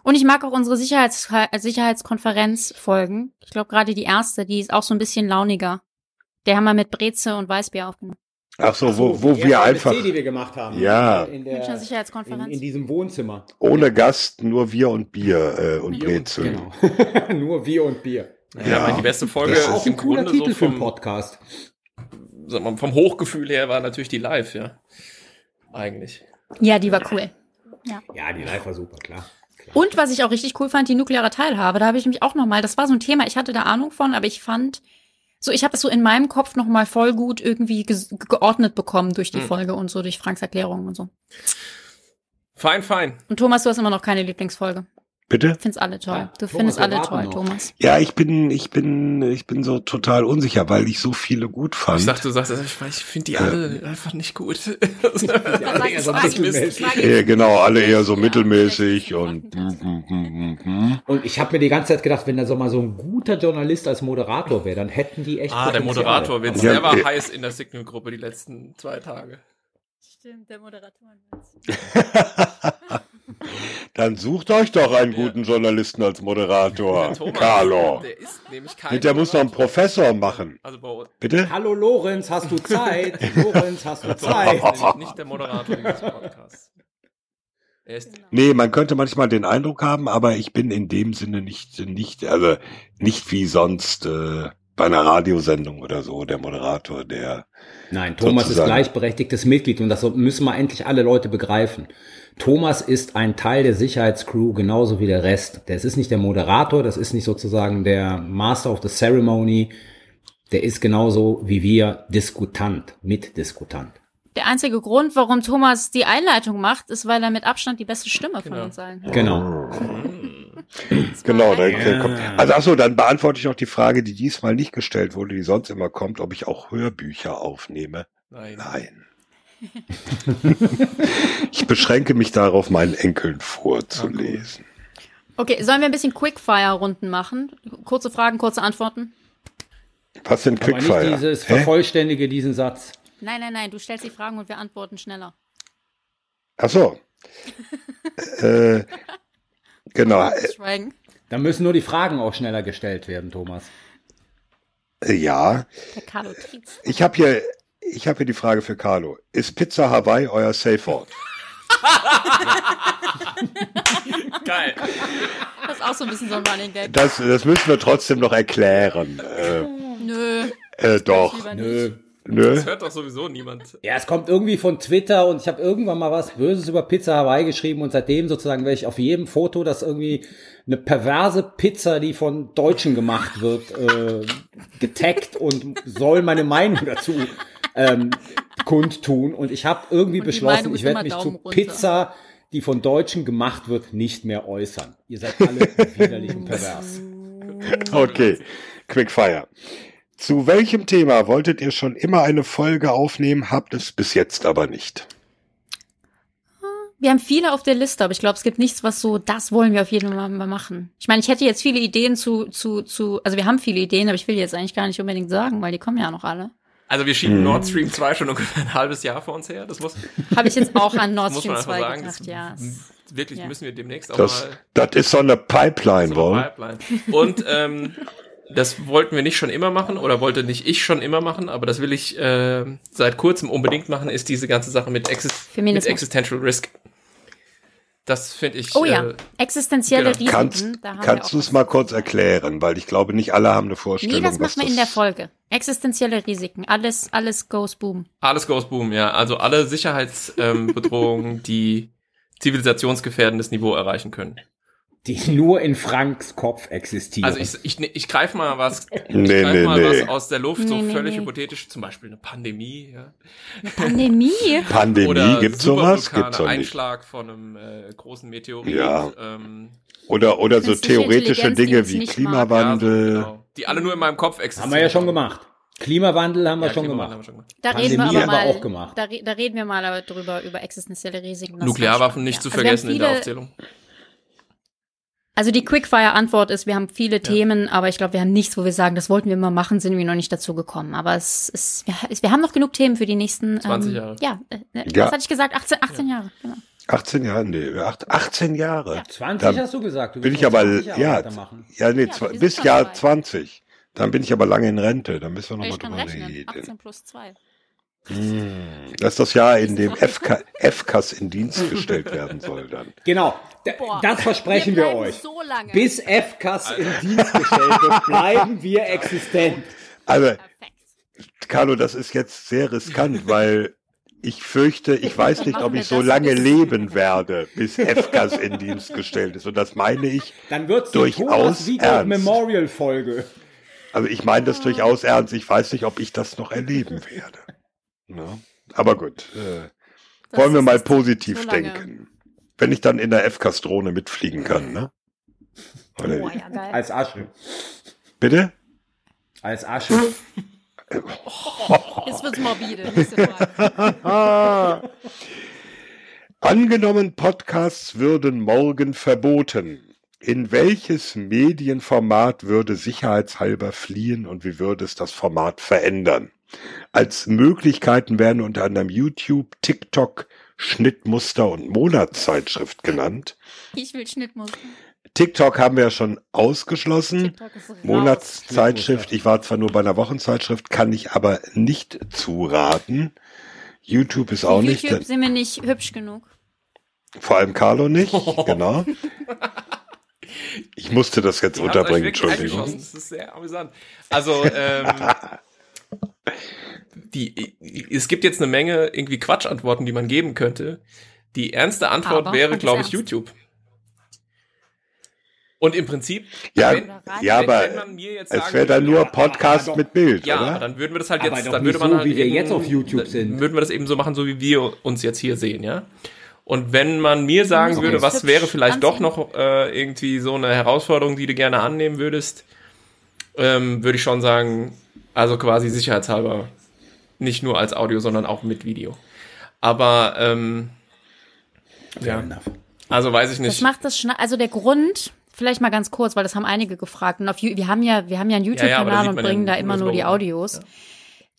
Und ich mag auch unsere Sicherheits äh, Sicherheitskonferenzfolgen. Ich glaube gerade die erste, die ist auch so ein bisschen launiger. Der haben wir mit Breze und Weißbier aufgenommen. Ach so, wo, So, wo die wir erste einfach MSC, die wir gemacht haben. Ja. In, der, Münchner in, Sicherheitskonferenz. in diesem Wohnzimmer. ohne Gast, nur wir und Bier äh, und Brezel. Genau. [LAUGHS] Nur wir und Bier. Ja, aber die beste Folge Das ist auch im ein cooler Grunde Titel so für einen vom, Podcast. sag mal, vom Hochgefühl her war natürlich die Live, ja. Eigentlich. Ja, die war cool. Ja, die Live war super, klar. klar. Und was ich auch richtig cool fand, die nukleare Teilhabe. Da habe ich nämlich auch noch mal, das war so ein Thema, ich hatte da Ahnung von, aber ich fand, so ich habe es so in meinem Kopf noch mal voll gut irgendwie ge geordnet bekommen durch die Hm. Folge und so, durch Franks Erklärungen und so. Fein, fein. Und Thomas, du hast immer noch keine Lieblingsfolge. Bitte? Du findest alle toll. Ja, du Thomas, findest alle toll, noch. Thomas. Ja, ich bin, ich bin, ich bin so total unsicher, weil ich so viele gut fand. Ich dachte, du sagst, ich, ich finde die alle einfach nicht gut. [LAUGHS] Ja, ja, so mittelmäßig. Ja, genau, alle eher so Ja, mittelmäßig schlecht und. Und ich habe mir die ganze Zeit gedacht, wenn da so mal so ein guter Journalist als Moderator wäre, dann hätten die echt ah, der. Moderator, Ja, der war äh, heiß in der Signal-Gruppe die letzten zwei Tage. Stimmt, der Moderator. [LAUGHS] [LAUGHS] Dann sucht euch doch einen guten Journalisten als Moderator, Der Thomas, Carlo. Der ist nämlich kein Und der muss noch einen. Professor machen. Also. Bitte? Hallo Lorenz, hast du Zeit? [LAUGHS] Lorenz, hast du ist Zeit? nicht der Moderator dieses Podcasts. Er ist Nee, man könnte manchmal den Eindruck haben, aber ich bin in dem Sinne nicht, nicht, also nicht wie sonst äh, bei einer Radiosendung oder so, der Moderator, der Nein, Thomas ist gleichberechtigtes Mitglied und das müssen wir endlich alle Leute begreifen. Thomas ist ein Teil der Sicherheitscrew genauso wie der Rest. Das ist nicht der Moderator, das ist nicht sozusagen der Master of the Ceremony. Der ist genauso wie wir Diskutant, Mitdiskutant. Der einzige Grund, warum Thomas die Einleitung macht, ist, weil er mit Abstand die beste Stimme von Genau. uns allen hat. Genau. Genau, da, Ja. da kommt. Also achso, dann beantworte ich noch die Frage, die diesmal nicht gestellt wurde, die sonst immer kommt, ob ich auch Hörbücher aufnehme. Nein. Nein. [LAUGHS] ich beschränke mich darauf, meinen Enkeln vorzulesen. Okay, sollen wir ein bisschen Quickfire-Runden machen? Kurze Fragen, kurze Antworten? Was sind Aber nicht Quickfire? dieses Hä? Vervollständige diesen Satz. Nein, nein, nein, du stellst die Fragen und wir antworten schneller. Ach so. [LAUGHS] äh, genau. Äh, Schweigen. Da müssen nur die Fragen auch schneller gestellt werden, Thomas. äh, ja, Der Carlo Triez. ich habe hier, ich habe hier die Frage für Carlo. Ist Pizza Hawaii euer Safe Word? [LAUGHS] Geil. Das ist auch so ein bisschen so ein Running Gag. Das, das müssen wir trotzdem noch erklären. Äh, Nö. äh, doch. Lieber nicht. Nö. Nö. Das hört doch sowieso niemand. Ja, es kommt irgendwie von Twitter und ich habe irgendwann mal was Böses über Pizza Hawaii geschrieben und seitdem sozusagen werde ich auf jedem Foto, das irgendwie eine perverse Pizza, die von Deutschen gemacht wird, äh, getaggt und soll meine Meinung dazu ähm, kundtun. Und ich habe irgendwie Und beschlossen, ich werde mich Daumen zu runter. Pizza, die von Deutschen gemacht wird, nicht mehr äußern. Ihr seid alle widerlich und pervers. [LAUGHS] Okay. Quickfire. Zu welchem Thema wolltet ihr schon immer eine Folge aufnehmen, habt es bis jetzt aber nicht? Wir haben viele auf der Liste, aber ich glaube, es gibt nichts, was so, das wollen wir auf jeden Fall mal machen. Ich meine, ich hätte jetzt viele Ideen zu, zu, zu, also wir haben viele Ideen, aber ich will jetzt eigentlich gar nicht unbedingt sagen, weil die kommen ja noch alle. Also wir schieben Nord Stream 2 schon ungefähr ein halbes Jahr vor uns her. Das muss, Habe ich jetzt auch an Nord [LAUGHS] muss Stream man einfach 2 sagen. gedacht, Das, ja. Wirklich Ja. müssen wir demnächst auch Das, mal das ist so eine Pipeline, so eine Pipeline. Und ähm, das wollten wir nicht schon immer machen oder wollte nicht ich schon immer machen, aber das will ich äh, seit kurzem unbedingt machen, ist diese ganze Sache mit, Exis mit. Existential Risk. Das finde ich. Oh ja, Äh, existenzielle genau. Risiken. Kannst, kannst du es mal kurz erklären, weil ich glaube, nicht alle haben eine Vorstellung. Nee, das was machen wir in der Folge. Existenzielle Risiken. Alles, alles goes boom. alles goes boom, ja. Also alle Sicherheitsbedrohungen, ähm, [LAUGHS] die zivilisationsgefährdendes Niveau erreichen können. Die [LAUGHS] nur in Franks Kopf existieren. Also ich, ich, ich greife mal was, [LAUGHS] ich Nee, greif nee, mal nee. was aus der Luft, so völlig nee. hypothetisch, zum Beispiel eine Pandemie, ja. Pandemie. [LAUGHS] Pandemie, Oder gibt's sowas? Gibt's doch nicht. Einschlag von einem äh, großen Meteorit. Ja. Ähm, Oder, oder so theoretische Dinge wie. Klimawandel. Ja, so, genau. Die alle nur in meinem Kopf existieren. haben wir ja schon gemacht. Klimawandel haben wir Ja, schon Klimawandel gemacht. haben wir schon gemacht. Da Pandemie reden wir aber haben wir mal, auch gemacht. Da, re- da reden wir mal drüber, über existenzielle Risiken. Nuklearwaffen nicht zu spannend, ja. vergessen also in der Aufzählung. Also die Quickfire-Antwort ist, wir haben viele Themen, aber ich glaube, wir haben nichts, wo wir sagen, das wollten wir mal machen, sind wir noch nicht dazu gekommen. Aber es ist, wir, wir haben noch genug Themen für die nächsten 20 ähm, Jahre. Ja, äh, äh, Ja. was hatte ich gesagt? 18, 18 Jahre, genau. 18 Jahre, nee, acht- 18 Jahre. 20 Dann hast du gesagt. Du bin willst ich aber, 20 Jahre ja, weitermachen. ja, nee, Ja, bis Jahr dabei. 20. Dann bin ich aber lange in Rente, dann müssen wir Ich nochmal drüber reden. 18 plus 2. Hm, Das ist das Jahr, in dem FK, FKs in Dienst gestellt werden soll dann. Genau, D Boah. das versprechen wir, bleiben euch. So lange. Bis FKs in Dienst gestellt wird, bleiben wir existent. Also. Carlo, das ist jetzt sehr riskant, weil ich fürchte, ich [LAUGHS] weiß nicht, ob wir ich so lange leben werde, bis FKs in Dienst gestellt ist. Und das meine ich, Dann wird's Durchaus ernst. Memorial Folge. also ich meine das durchaus ernst. Ich weiß nicht, ob ich das noch erleben werde. Ne? Aber gut, äh, wollen wir mal positiv so denken. Wenn ich dann in der FKs-Drohne mitfliegen kann, ne? Oder wie? ja, geil. Als Asche. Bitte? Als Asche. [LAUGHS] Jetzt wird's morbide. [LAUGHS] Angenommen, Podcasts würden morgen verboten. In welches Medienformat würde sicherheitshalber fliehen und wie würde es das Format verändern? Als Möglichkeiten werden unter anderem YouTube, TikTok, Schnittmuster und Monatszeitschrift genannt. Ich will Schnittmuster. TikTok haben wir ja schon ausgeschlossen. TikTok ist raus. Monatszeitschrift, ich war zwar nur bei einer Wochenzeitschrift, kann ich aber nicht zuraten. YouTube ist auch nicht, YouTube sind wir nicht hübsch genug. vor allem Carlo nicht, [LAUGHS] genau. Ich musste das jetzt euch unterbringen, Entschuldigung. Das ist sehr amüsant. Also, ähm, [LAUGHS] die, es gibt jetzt eine Menge irgendwie Quatschantworten, die man geben könnte. Die ernste Antwort Aber wäre, glaube ich, ernst. YouTube. Und im Prinzip, Ja, wenn, ja, wenn, aber wenn man mir jetzt es sagen wäre dann nur Podcast aber- mit Bild, ja, aber oder? dann würden wir das halt Aber jetzt, doch dann würde man so, halt wie wir eben- jetzt auf YouTube sind. Würden wir das eben so machen, so wie wir uns jetzt hier sehen, ja? Und wenn man mir sagen würde, was wäre vielleicht doch noch äh, irgendwie so eine Herausforderung, die du gerne annehmen würdest, ähm, würde ich schon sagen, also quasi sicherheitshalber nicht nur als Audio, sondern auch mit Video. Aber ähm, ja, also weiß ich Das nicht. macht das schna also der Grund, vielleicht mal ganz kurz, weil das haben einige gefragt. Und auf, wir haben ja, wir haben ja einen Ja, ja, YouTube-Kanal sieht und ja bringen da immer das nur die. Audios.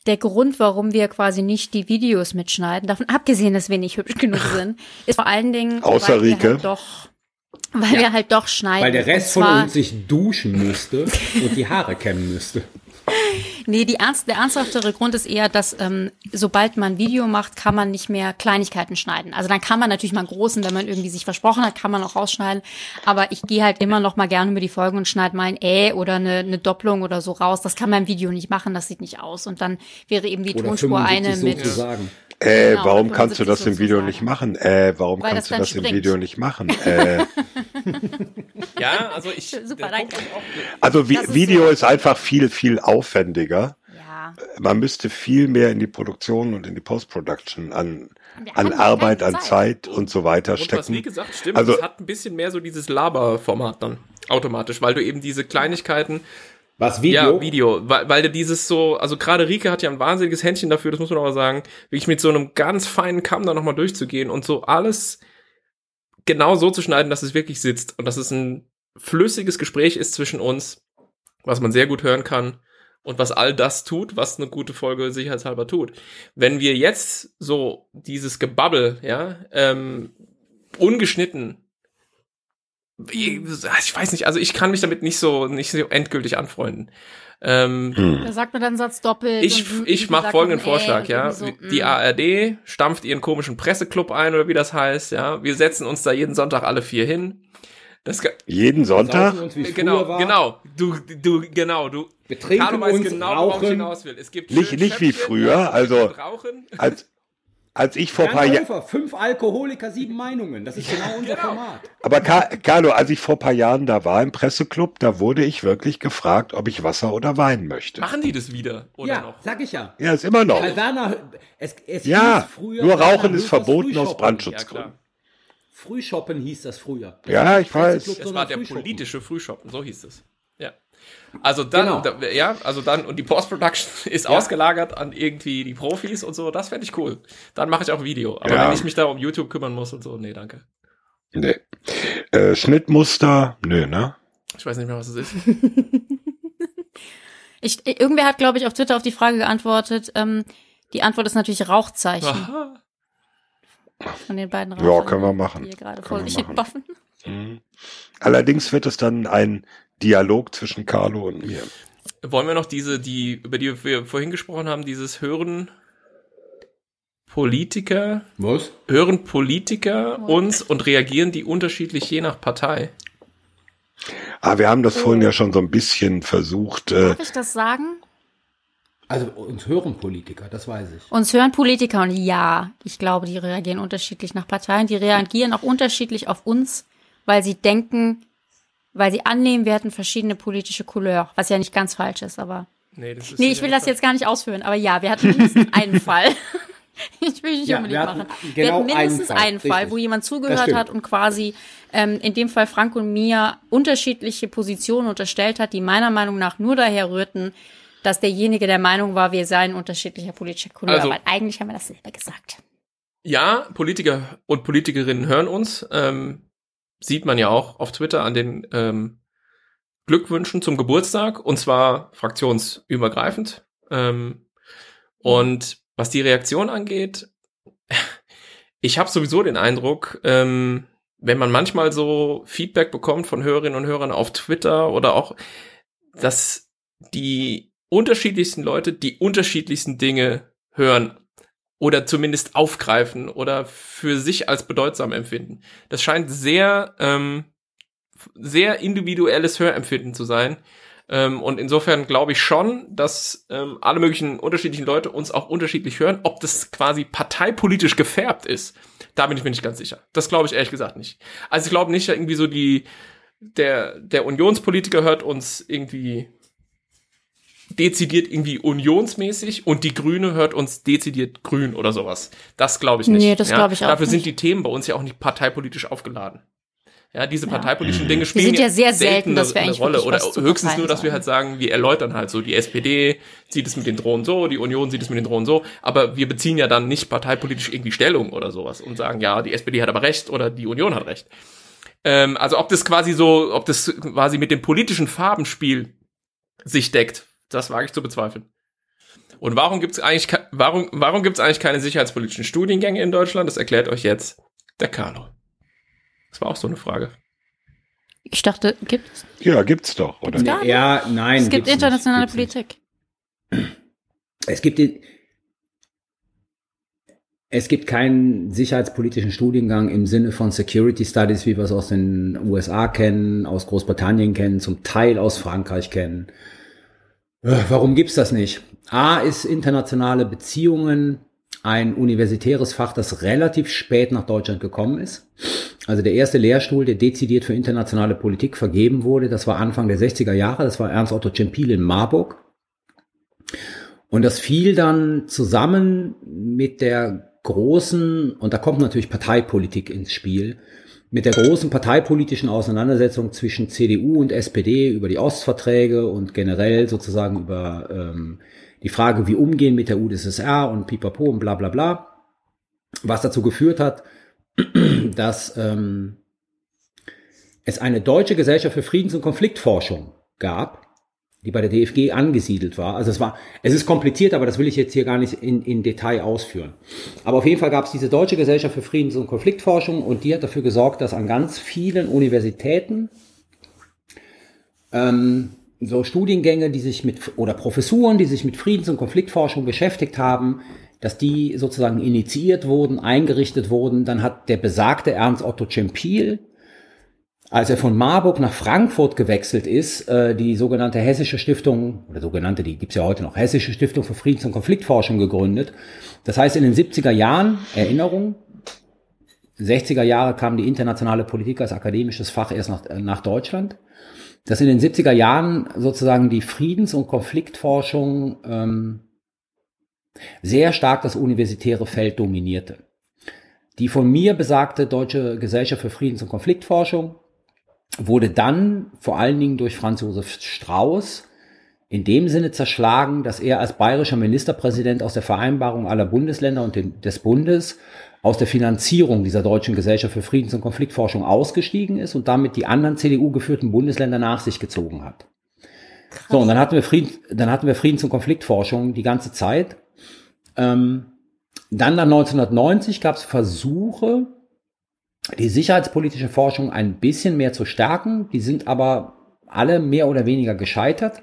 Der Grund, warum wir quasi nicht die Videos mitschneiden, davon abgesehen, dass wir nicht hübsch genug sind, [LAUGHS] ist vor allen Dingen, Außer weil wir Rike. halt doch, weil wir halt doch schneiden. Weil der Rest von uns sich duschen müsste und die Haare kämmen müsste. [LAUGHS] Nee, die ernst, der ernsthaftere Grund ist eher, dass ähm, sobald man ein Video macht, kann man nicht mehr Kleinigkeiten schneiden. Also dann kann man natürlich mal einen großen, wenn man irgendwie sich versprochen hat, kann man auch rausschneiden. Aber ich gehe halt immer noch mal gerne über die Folgen und schneide mal ein Ä oder eine, eine Doppelung oder so raus. Das kann man im Video nicht machen, das sieht nicht aus. Und dann wäre eben die Oder Tonspur eine 75 mit. Äh, Genau, warum kannst du das 75 im Video sozusagen. nicht machen? Äh, warum Weil kannst das du das dann im springt. Video nicht machen? [LAUGHS] Äh, [LAUGHS] Ja, also ich. Super, danke. ist auch- also ist Video so. ist einfach viel, viel aufwendiger. Ja. Man müsste viel mehr in die Produktion und in die Post-Production an, an Arbeit, an Zeit. Und so weiter Und was wie stecken. gesagt stimmt, Also- es hat ein bisschen mehr so dieses Laberformat dann automatisch, weil du eben diese Kleinigkeiten Was Video? Ja, Video, weil, weil du dieses so, also gerade Rike hat ja ein wahnsinniges Händchen dafür, das muss man aber sagen, wirklich mit so einem ganz feinen Kamm da nochmal durchzugehen und so alles genau so zu schneiden, dass es wirklich sitzt und dass es ein flüssiges Gespräch ist zwischen uns, was man sehr gut hören kann und was all das tut, was eine gute Folge sicherheitshalber tut. Wenn wir jetzt so dieses Gebabbel, ja, ähm, ungeschnitten ich weiß nicht, also ich kann mich damit nicht so nicht so endgültig anfreunden. Ähm, Hm. Da sagt man dann Satz doppelt. ich ich mache folgenden Äh Vorschlag, ja. so, Die mm. ARD stampft ihren komischen Presseclub ein oder wie das heißt, ja. Wir setzen uns da jeden Sonntag alle vier hin. Das Jeden Sonntag? Genau, war. genau. Du du genau, du Wir trinken Carlo weiß uns, genau, worauf ich rauchen. hinaus will. Es gibt Nicht- nicht wie früher, also-. Als, als ich vor ein paar Jahren, fünf Alkoholiker, sieben Meinungen. Das ist genau unser Genau. Format. aber Ka- Carlo, als ich vor ein paar Jahren da war im Presseclub, da wurde ich wirklich gefragt, ob ich Wasser oder Wein möchte. Machen die das wieder oder ja, noch? sag ich ja. Ja, ist immer noch. Bei Werner, es, es Ja, hieß früher, nur Werner Rauchen ist Höfers verboten aus. Ja, Brandschutzgründen. klar. Frühshoppen hieß das früher. Ja, ich weiß. Das war der politische Frühshoppen, so hieß es. Ja. Also dann, Genau. da, ja, also dann, und die Post-Production [LAUGHS] ist ausgelagert an irgendwie die Profis und so, das fände ich cool. Dann mache ich auch Video. Aber Ja. wenn ich mich da um YouTube kümmern muss und so, nee, danke. Nee. Äh, Schnittmuster, nö, ne? Ich weiß nicht mehr, was es ist. [LAUGHS] Ich, irgendwer hat, glaube ich, auf Twitter auf die Frage geantwortet. Ähm, die Antwort ist natürlich Rauchzeichen Aha. von den beiden Ja, Rauchern, können wir machen. Die hier gerade Können voll machen. baffen. Mhm. Allerdings wird es dann ein Dialog zwischen Carlo und mir. Wollen wir noch diese, die, über die wir vorhin gesprochen haben, dieses Hören, Politiker, Was? hören Politiker uns und reagieren die unterschiedlich je nach Partei? Ah, wir haben das vorhin ja schon so ein bisschen versucht. Äh, Darf ich das sagen? Also uns hören Politiker, das weiß ich. Uns hören Politiker und ja, ich glaube, die reagieren unterschiedlich nach Parteien. Die reagieren auch unterschiedlich auf uns, weil sie denken, weil sie annehmen, wir hätten verschiedene politische Couleur, was ja nicht ganz falsch ist, aber. Nee, das ist Nee, ich will das jetzt gar nicht ausführen, aber ja, wir hatten mindestens einen [LAUGHS] Fall. [LAUGHS] Ich will nicht Ja, unbedingt wir hatten machen. wir genau hatten mindestens einen Fall, einen Fall, wo jemand zugehört hat und quasi ähm, in dem Fall Frank und mir unterschiedliche Positionen unterstellt hat, die meiner Meinung nach nur daher rührten, dass derjenige der Meinung war, wir seien unterschiedlicher politischer Couleur. Also- weil eigentlich haben wir das selber gesagt. Ja, Politiker und Politikerinnen hören uns. Ähm, sieht man ja auch auf Twitter an den ähm, Glückwünschen zum Geburtstag und zwar fraktionsübergreifend. Ähm, und was die Reaktion angeht, [LAUGHS] ich habe sowieso den Eindruck, ähm, wenn man manchmal so Feedback bekommt von Hörerinnen und Hörern auf Twitter oder auch, dass die unterschiedlichsten Leute die unterschiedlichsten Dinge hören oder zumindest aufgreifen oder für sich als bedeutsam empfinden. Das scheint sehr, ähm, sehr individuelles Hörempfinden zu sein. Ähm, und insofern glaube ich schon, dass ähm, alle möglichen unterschiedlichen Leute uns auch unterschiedlich hören. Ob das quasi parteipolitisch gefärbt ist, da bin ich mir nicht ganz sicher. Das glaube ich ehrlich gesagt nicht. Also ich glaube nicht, dass irgendwie so die, der, der Unionspolitiker hört uns irgendwie dezidiert irgendwie unionsmäßig und die Grüne hört uns dezidiert grün oder sowas. Das glaube ich nicht. Nee, das glaube ich auch Dafür sind nicht. die Themen bei uns ja auch nicht parteipolitisch aufgeladen. Ja, diese Ja. parteipolitischen Dinge spielen sind ja sehr selten, selten dass wir eine eigentlich Rolle. Oder höchstens nur, dass wir halt sagen, wir erläutern halt so, die SPD sieht es mit den Drohnen so, die Union sieht es mit den Drohnen so, aber wir beziehen ja dann nicht parteipolitisch irgendwie Stellung oder sowas und sagen, ja, die SPD hat aber recht oder die Union hat recht. Ähm, also ob das quasi so, ob das quasi mit dem politischen Farbenspiel sich deckt, das wage ich zu bezweifeln. Und warum gibt's eigentlich, ke- warum, warum gibt's eigentlich keine sicherheitspolitischen Studiengänge in Deutschland? Das erklärt euch jetzt der Carlo. Das war auch so eine Frage. Ich dachte, gibt es? ja, gibt's doch, oder? Gibt's nicht? Ja, nein. Es gibt internationale nicht. Politik. Es gibt die, es gibt keinen sicherheitspolitischen Studiengang im Sinne von Security Studies, wie wir es aus den USA kennen, aus Großbritannien kennen, zum Teil aus Frankreich kennen. Äh, Warum gibt's das nicht? A ist internationale Beziehungen ein universitäres Fach, das relativ spät nach Deutschland gekommen ist. Also der erste Lehrstuhl, der dezidiert für internationale Politik vergeben wurde, das war Anfang der 60er Jahre, das war Ernst Otto Cempil in Marburg. Und das fiel dann zusammen mit der großen, und da kommt natürlich Parteipolitik ins Spiel, mit der großen parteipolitischen Auseinandersetzung zwischen CDU und SPD über die Ostverträge und generell sozusagen über ähm, die Frage, wie umgehen mit der UdSSR und Pipapo und bla bla bla, was dazu geführt hat, [CLEARS THROAT] dass ähm, es eine deutsche Gesellschaft für Friedens- und Konfliktforschung gab, die bei der DFG angesiedelt war. Also es war, es ist kompliziert, aber das will ich jetzt hier gar nicht in, in Detail ausführen. Aber auf jeden Fall gab es diese Deutsche Gesellschaft für Friedens- und Konfliktforschung und die hat dafür gesorgt, dass an ganz vielen Universitäten ähm, so Studiengänge, die sich mit, oder Professuren, die sich mit Friedens- und Konfliktforschung beschäftigt haben, dass die sozusagen initiiert wurden, eingerichtet wurden. Dann hat der besagte Ernst Otto Cempil, als er von Marburg nach Frankfurt gewechselt ist, äh, die sogenannte Hessische Stiftung, oder sogenannte, die gibt's ja heute noch, Hessische Stiftung für Friedens- und Konfliktforschung gegründet. Das heißt, in den 70er Jahren, Erinnerung, 60er Jahre kam die internationale Politik als akademisches Fach erst nach, äh, nach Deutschland. Dass in den 70er Jahren sozusagen die Friedens- und Konfliktforschung ähm, sehr stark das universitäre Feld dominierte. Die von mir besagte Deutsche Gesellschaft für Friedens- und Konfliktforschung wurde dann vor allen Dingen durch Franz Josef Strauß in dem Sinne zerschlagen, dass er als bayerischer Ministerpräsident aus der Vereinbarung aller Bundesländer und den, des Bundes aus der Finanzierung dieser Deutschen Gesellschaft für Friedens- und Konfliktforschung ausgestiegen ist und damit die anderen CDU-geführten Bundesländer nach sich gezogen hat. So, und dann hatten wir, Frieden, dann hatten wir Friedens- und Konfliktforschung die ganze Zeit. Ähm, dann nach 1990 gab es Versuche, die sicherheitspolitische Forschung ein bisschen mehr zu stärken. Die sind aber alle mehr oder weniger gescheitert.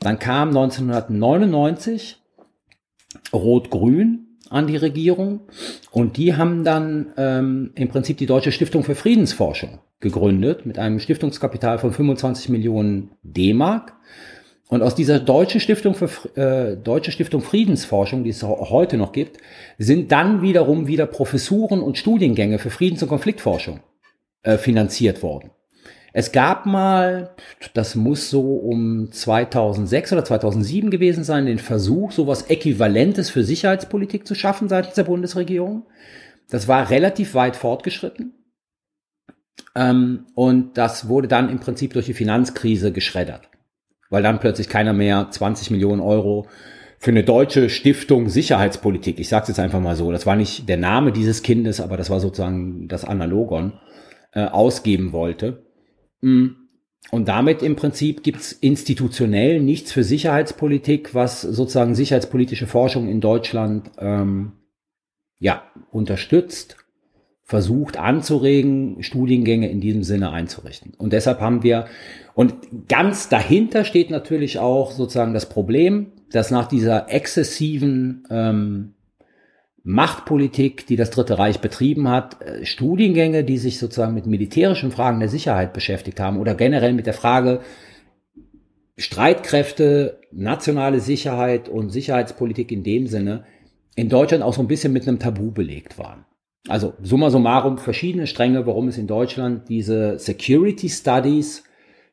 Dann kam 1999 Rot-Grün an die Regierung und die haben dann ähm, im Prinzip die Deutsche Stiftung für Friedensforschung gegründet mit einem Stiftungskapital von 25 Millionen D-Mark. Und aus dieser Deutschen Stiftung für äh, Deutsche Stiftung Friedensforschung, die es heute noch gibt, sind dann wiederum wieder Professuren und Studiengänge für Friedens- und Konfliktforschung äh, finanziert worden. Es gab mal, das muss so um 2006 oder 2007 gewesen sein, den Versuch, sowas Äquivalentes für Sicherheitspolitik zu schaffen seitens der Bundesregierung. Das war relativ weit fortgeschritten. Ähm, und das wurde dann im Prinzip durch die Finanzkrise geschreddert. Weil dann plötzlich keiner mehr 20 Millionen Euro für eine deutsche Stiftung Sicherheitspolitik, ich sage es jetzt einfach mal so, das war nicht der Name dieses Kindes, aber das war sozusagen das Analogon, äh, ausgeben wollte. Mm. Und damit im Prinzip gibt's institutionell nichts für Sicherheitspolitik, was sozusagen sicherheitspolitische Forschung in Deutschland ähm, ja unterstützt, versucht anzuregen, Studiengänge in diesem Sinne einzurichten. Und deshalb haben wir und ganz dahinter steht natürlich auch sozusagen das Problem, dass nach dieser exzessiven ähm, Machtpolitik, die das Dritte Reich betrieben hat, äh, Studiengänge, die sich sozusagen mit militärischen Fragen der Sicherheit beschäftigt haben oder generell mit der Frage Streitkräfte, nationale Sicherheit und Sicherheitspolitik in dem Sinne in Deutschland auch so ein bisschen mit einem Tabu belegt waren. Also summa summarum verschiedene Stränge, warum es in Deutschland diese Security Studies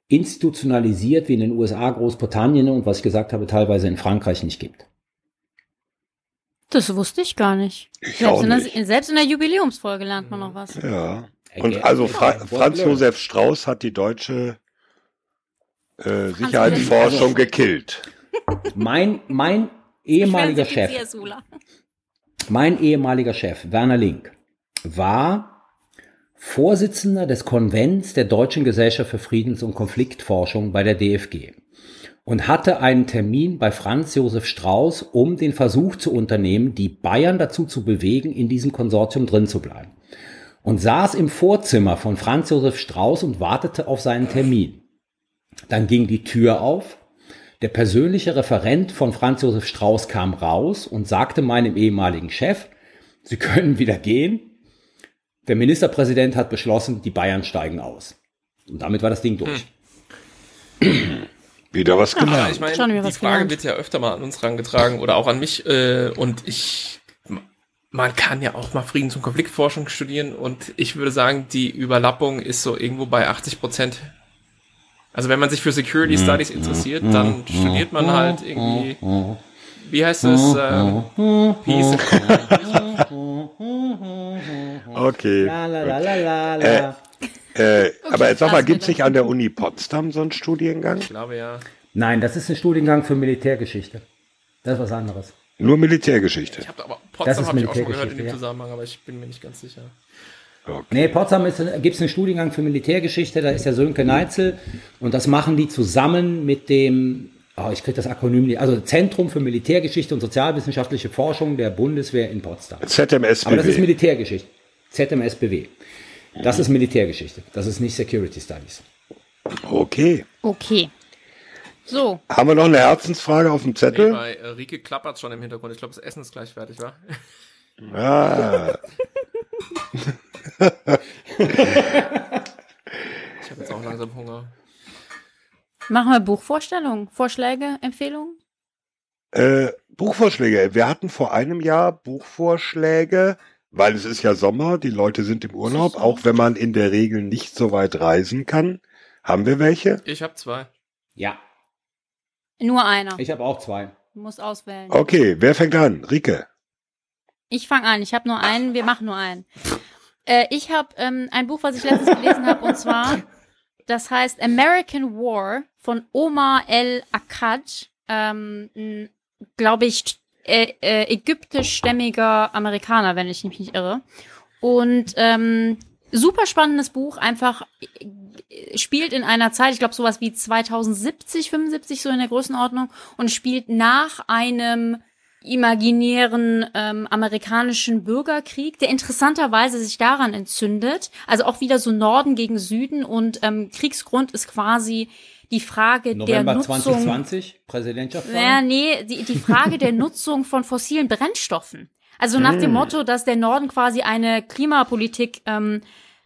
institutionalisiert wie in den USA, Großbritannien und was ich gesagt habe, teilweise in Frankreich nicht gibt. Das wusste ich gar nicht. Ich Selbst auch in, der, nicht. selbst in der Jubiläumsfolge lernt man noch was. Ja. Und also Fra What Franz? Josef Strauß hat die deutsche äh, Sicherheitsforschung gekillt. Mein, mein ehemaliger Chef, mein ehemaliger Chef, Werner Link, war Vorsitzender des Konvents der Deutschen Gesellschaft für Friedens- und Konfliktforschung bei der DFG und hatte einen Termin bei Franz Josef Strauß, um den Versuch zu unternehmen, die Bayern dazu zu bewegen, in diesem Konsortium drin zu bleiben. Und saß im Vorzimmer von Franz Josef Strauß und wartete auf seinen Termin. Dann ging die Tür auf. Der persönliche Referent von Franz Josef Strauß kam raus und sagte meinem ehemaligen Chef, Sie können wieder gehen. Der Ministerpräsident hat beschlossen, die Bayern steigen aus. Und damit war das Ding durch. [CLEARS THROAT] Wieder was Ja, gelernt. ich meine, Schon die Frage gelernt. wird ja öfter mal an uns rangetragen oder auch an mich. Äh, und ich, man kann ja auch mal Friedens- und Konfliktforschung studieren. Und ich würde sagen, die Überlappung ist so irgendwo bei 80 Prozent. Also wenn man sich für Security Studies interessiert, dann studiert man halt irgendwie, wie heißt es, ähm, Peace and Okay. La, la, la, la, la, la. Äh, aber jetzt sag mal, gibt's das. nicht an der Uni Potsdam so einen Studiengang? Ich glaube ja. Nein, das ist ein Studiengang für Militärgeschichte. Das ist was anderes. Nur Militärgeschichte. Ich habe aber Das ist Potsdam habe ich auch schon gehört in dem ja. Zusammenhang, aber ich bin mir nicht ganz sicher. Nee, Potsdam gibt es einen Studiengang für Militärgeschichte, da ist der Sönke Neitzel und das machen die zusammen mit dem, oh, ich kriege das Akronym nicht, also Zentrum für Militärgeschichte und sozialwissenschaftliche Forschung der Bundeswehr in Potsdam. Aber das ist ZMSBW. Militärgeschichte. ZMSBW. Das ist Militärgeschichte. Das ist nicht Security Studies. Okay. Okay. So, Haben wir noch eine Herzensfrage auf dem Nee, Zettel? bei äh, Rike klappert schon im Hintergrund. Ich glaube, das Essen ist gleich fertig, wa? Ah, [LAUGHS] Ich habe jetzt auch langsam Hunger. Machen wir Buchvorstellungen, Vorschläge, Empfehlungen? äh, Buchvorschläge. Wir hatten vor einem Jahr Buchvorschläge, weil es ist ja Sommer, die Leute sind im Urlaub, auch wenn man in der Regel nicht so weit reisen kann. Haben wir welche? Ich habe zwei. Ja, Nur einer. ich habe auch zwei. Du musst auswählen. Okay, wer fängt an? Rike. Ich fange an. Ich habe nur einen. Wir machen nur einen. Äh, ich habe ähm, ein Buch, was ich letztens gelesen habe, und zwar, [LAUGHS] das heißt American War von Omar El Akkad, ähm, glaube ich, äh, äh, ägyptischstämmiger Amerikaner, wenn ich mich nicht irre. Und ähm, super spannendes Buch, einfach äh, spielt in einer Zeit, ich glaube sowas wie 2070, 75 so in der Größenordnung und spielt nach einem imaginären ähm, amerikanischen Bürgerkrieg, der interessanterweise sich daran entzündet. Also auch wieder so Norden gegen Süden und ähm, Kriegsgrund ist quasi die Frage November der Nutzung. 2020, Präsidentschaftswahl. Ja, nee, die, die Frage der [LAUGHS] Nutzung von fossilen Brennstoffen. Also nach Hm. dem Motto, dass der Norden quasi eine Klimapolitik ähm,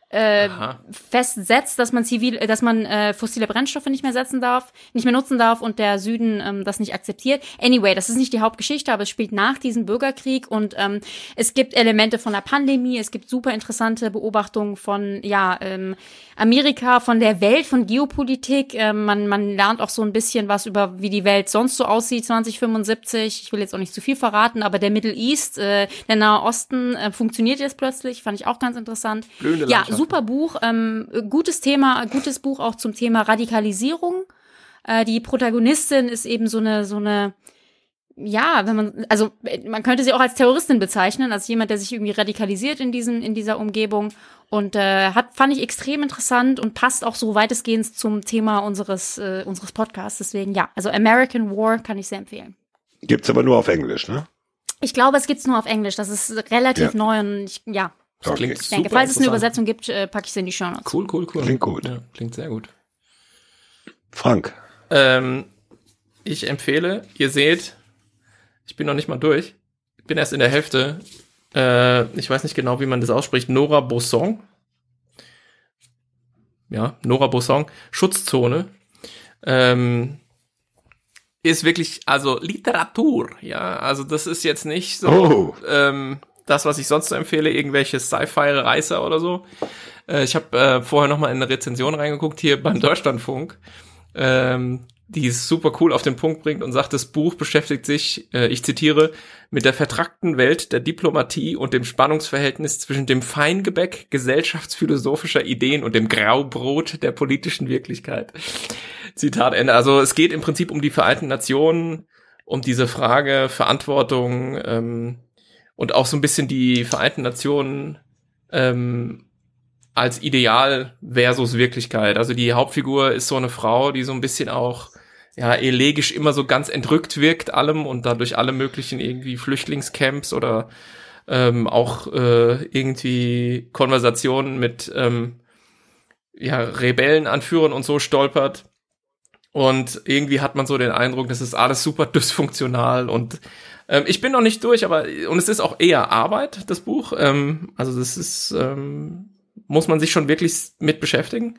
äh, festsetzt, dass man zivil, äh, dass man äh, fossile Brennstoffe nicht mehr setzen darf, nicht mehr nutzen darf und der Süden ähm, das nicht akzeptiert. Anyway, das ist nicht die Hauptgeschichte, aber es spielt nach diesem Bürgerkrieg und ähm, es gibt Elemente von der Pandemie, es gibt super interessante Beobachtungen von ja ähm, Amerika, von der Welt, von Geopolitik. Ähm, man man lernt auch so ein bisschen was über wie die Welt sonst so aussieht 2075. Ich will jetzt auch nicht zu viel verraten, aber der Middle East, äh, der Nahe Osten äh, funktioniert jetzt plötzlich, fand ich auch ganz interessant. Blühende Ja. Super Buch, ähm, gutes Thema, gutes Buch auch zum Thema Radikalisierung. Äh, die Protagonistin ist eben so eine, so eine, ja, wenn man, also äh, man könnte sie auch als Terroristin bezeichnen, als jemand, der sich irgendwie radikalisiert in diesem, in dieser Umgebung. Und äh, hat, fand ich extrem interessant und passt auch so weitestgehend zum Thema unseres, äh, unseres Podcasts. Deswegen ja, also American War kann ich sehr empfehlen. Gibt's aber nur auf Englisch, ne? Ich glaube, es gibt's nur auf Englisch. Das ist relativ Ja. neu und ich, ja, Das Okay. klingt ich denke, falls es eine. Übersetzung gibt, äh, packe ich sie in die Show Notes. Cool, cool, cool. Klingt gut. Ja, klingt sehr gut. Frank. Ähm, ich empfehle, ihr seht, ich bin noch nicht mal durch. Ich bin erst in der Hälfte. Äh, ich weiß nicht genau, wie man das ausspricht. Nora Bosson. Ja, Nora Bosson. Schutzzone. Ähm, ist wirklich, also Literatur, ja. Also das ist jetzt nicht so Oh. ähm, das, was ich sonst so empfehle, irgendwelche Sci-Fi-Reißer oder so. Äh, ich habe äh, vorher noch mal in eine Rezension reingeguckt hier beim Deutschlandfunk, ähm, die es super cool auf den Punkt bringt und sagt, das Buch beschäftigt sich, äh, ich zitiere, mit der vertrackten Welt der Diplomatie und dem Spannungsverhältnis zwischen dem Feingebäck gesellschaftsphilosophischer Ideen und dem Graubrot der politischen Wirklichkeit. Zitat Ende. Also es geht im Prinzip um die Vereinten Nationen, um diese Frage Verantwortung ähm, und auch so ein bisschen die Vereinten Nationen ähm, als Ideal versus Wirklichkeit. Also die Hauptfigur ist so eine Frau, die so ein bisschen auch ja elegisch immer so ganz entrückt wirkt allem und dadurch alle möglichen irgendwie Flüchtlingscamps oder ähm, auch äh, irgendwie Konversationen mit ähm, ja Rebellenanführern und so stolpert. Und irgendwie hat man so den Eindruck, das ist alles super dysfunktional und ähm, ich bin noch nicht durch, aber und es ist auch eher Arbeit, das Buch. Ähm, also das ist ähm, muss man sich schon wirklich mit beschäftigen.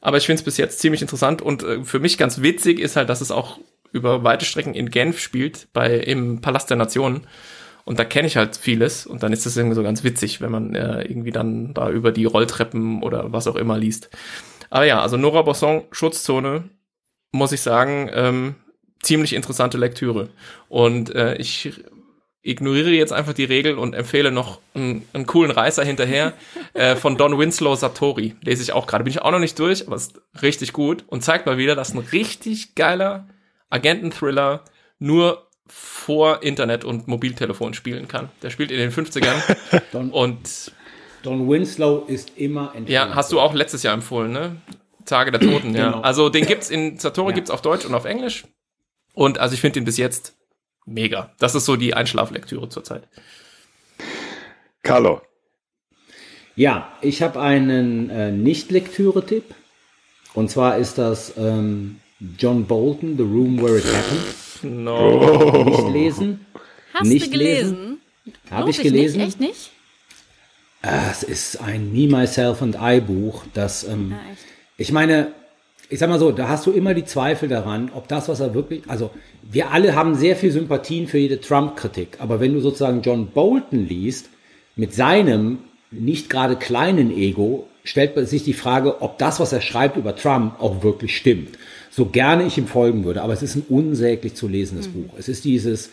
Aber ich finde es bis jetzt ziemlich interessant und äh, für mich ganz witzig ist halt, dass es auch über weite Strecken in Genf spielt, bei im Palast der Nationen. Und da kenne ich halt vieles und dann ist es irgendwie so ganz witzig, wenn man äh, irgendwie dann da über die Rolltreppen oder was auch immer liest. Aber ja, also Nora Bosson, Schutzzone, muss ich sagen, ähm, ziemlich interessante Lektüre. Und äh, ich ignoriere jetzt einfach die Regel und empfehle noch einen, einen coolen Reißer hinterher äh, von Don Winslow Satori. Lese ich auch gerade. Bin ich auch noch nicht durch, aber ist richtig gut und zeigt mal wieder, dass ein richtig geiler Agenten-Thriller nur vor Internet und Mobiltelefon spielen kann. Der spielt in den 50ern [LAUGHS] Don, und Don Winslow ist immer entfernt. ja, hast du auch letztes Jahr empfohlen, ne? Tage der Toten, ja. Genau. Also den gibt's in Satori Ja. gibt's auf Deutsch und auf Englisch. Und also ich finde den bis jetzt mega. Das ist so die Einschlaflektüre zurzeit. Carlo. Ja, ich habe einen äh, Nicht-Lektüre-Tipp. Und zwar ist das ähm, John Bolton, The Room Where It Happened. No. Nicht lesen. Hast Nicht du gelesen? Habe Lohnt ich gelesen. Nicht? Echt nicht? Ah, Es ist ein Me, Myself and I Buch, das, ähm, Ja, echt. ich meine, ich sag mal so, da hast du immer die Zweifel daran, ob das, was er wirklich, also wir alle haben sehr viel Sympathien für jede Trump-Kritik, aber wenn du sozusagen John Bolton liest, mit seinem nicht gerade kleinen Ego, stellt sich die Frage, ob das, was er schreibt über Trump, auch wirklich stimmt. So gerne ich ihm folgen würde, aber es ist ein unsäglich zu lesendes Buch. Es ist dieses,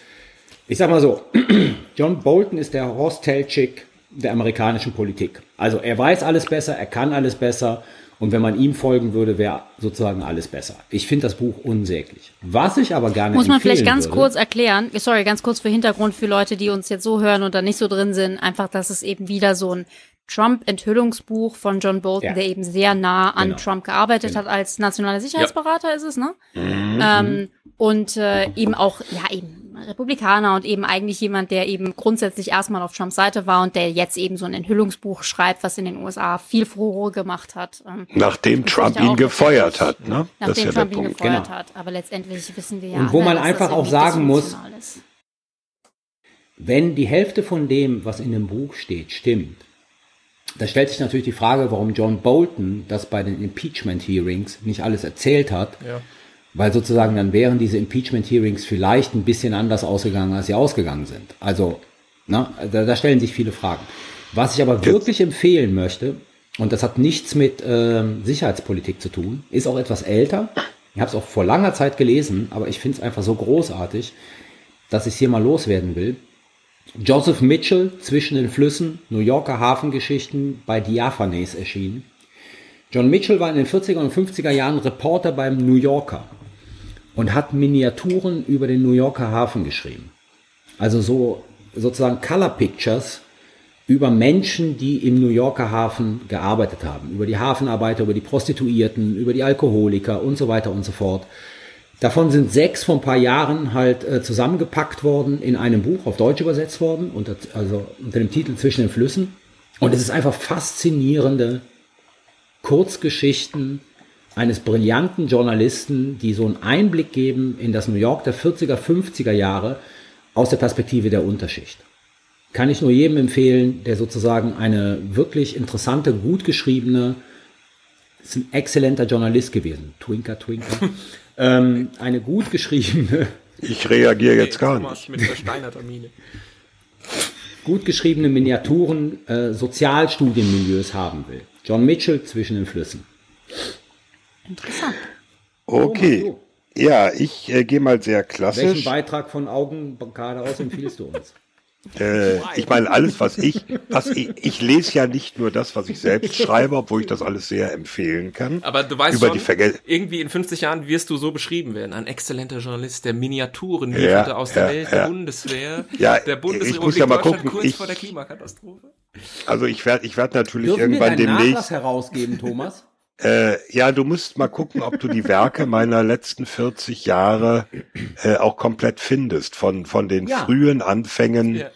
ich sag mal so, [CLEARS THROAT] John Bolton ist der Horst Telchik der amerikanischen Politik. Also er weiß alles besser, er kann alles besser und wenn man ihm folgen würde, wäre sozusagen alles besser. Ich finde das Buch unsäglich. Was ich aber gerne Muss man vielleicht ganz würde, kurz erklären, sorry, ganz kurz für Hintergrund für Leute, die uns jetzt so hören und da nicht so drin sind, einfach, dass es eben wieder so ein Trump-Enthüllungsbuch von John Bolton, Ja. der eben sehr nah an Genau. Trump gearbeitet Genau. hat als nationaler Sicherheitsberater, ist es, ne? Ähm, und äh, eben auch, ja, eben Republikaner und eben eigentlich jemand, der eben grundsätzlich erstmal auf Trumps Seite war und der jetzt eben so ein Enthüllungsbuch schreibt, was in den USA viel Furore gemacht hat. Ähm, Nachdem Trump ihn gefeuert hat, ne? Das ist Nachdem ja Trump der ihn Punkt. gefeuert Genau. hat. Aber letztendlich wissen wir ja, Und wo alle, man dass einfach auch sagen muss, ist. wenn die Hälfte von dem, was in dem Buch steht, stimmt, da stellt sich natürlich die Frage, warum John Bolton das bei den Impeachment Hearings nicht alles erzählt hat. Ja. Weil sozusagen dann wären diese Impeachment Hearings vielleicht ein bisschen anders ausgegangen, als sie ausgegangen sind. Also, na, da, da stellen sich viele Fragen. Was ich aber wirklich empfehlen möchte, und das hat nichts mit ähm, Sicherheitspolitik zu tun, ist auch etwas älter. Ich habe es auch vor langer Zeit gelesen, aber ich finde es einfach so großartig, dass ich es hier mal loswerden will. Joseph Mitchell zwischen den Flüssen, New Yorker Hafengeschichten bei Diaphanes erschienen. John Mitchell war in den 40er und 50er Jahren Reporter beim New Yorker und hat Miniaturen über den New Yorker Hafen geschrieben. Also so sozusagen Color Pictures über Menschen, die im New Yorker Hafen gearbeitet haben, über die Hafenarbeiter, über die Prostituierten, über die Alkoholiker und so weiter und so fort. Davon sind sechs vor ein paar Jahren halt äh, zusammengepackt worden, in einem Buch auf Deutsch übersetzt worden, unter, also unter dem Titel Zwischen den Flüssen. Und es ist einfach faszinierende Kurzgeschichten eines brillanten Journalisten, die so einen Einblick geben in das New York der 40er, 50er Jahre aus der Perspektive der Unterschicht. Kann ich nur jedem empfehlen, der sozusagen eine wirklich interessante, gut geschriebene, ist ein exzellenter Journalist gewesen, Twinker, Twinker, [LAUGHS] ähm, eine gut geschriebene, [LAUGHS] Ich reagiere jetzt gar Thomas nicht. mit versteinerter Miene. gut geschriebene Miniaturen äh, Sozialstudienmilieus haben will. John Mitchell zwischen den Flüssen. Interessant. Okay. Thomas, Ja, ich äh, gehe mal sehr Welchen klassisch. Beitrag von Augenblockade aus empfiehlst du uns? [LAUGHS] Äh, ich meine, alles, was ich, was ich, ich lese ja nicht nur das, was ich selbst [LAUGHS] schreibe, obwohl ich das alles sehr empfehlen kann. Aber du weißt Über schon, die Vergel irgendwie in 50 Jahren wirst du so beschrieben werden. Ein exzellenter Journalist, der Miniaturen Ja, lieferte aus der ja, Welt ja. der Bundeswehr, Ja, der ich Bundesrepublik muss ja mal Deutschland gucken, kurz ich- vor der Klimakatastrophe. Also ich werde, ich werde natürlich Dürfen wir irgendwann Nachlass demnächst. herausgeben, Thomas? [LAUGHS] Äh, ja, du musst mal gucken, ob du die Werke [LAUGHS] meiner letzten 40 Jahre äh, auch komplett findest, von von den Ja. frühen Anfängen Ja.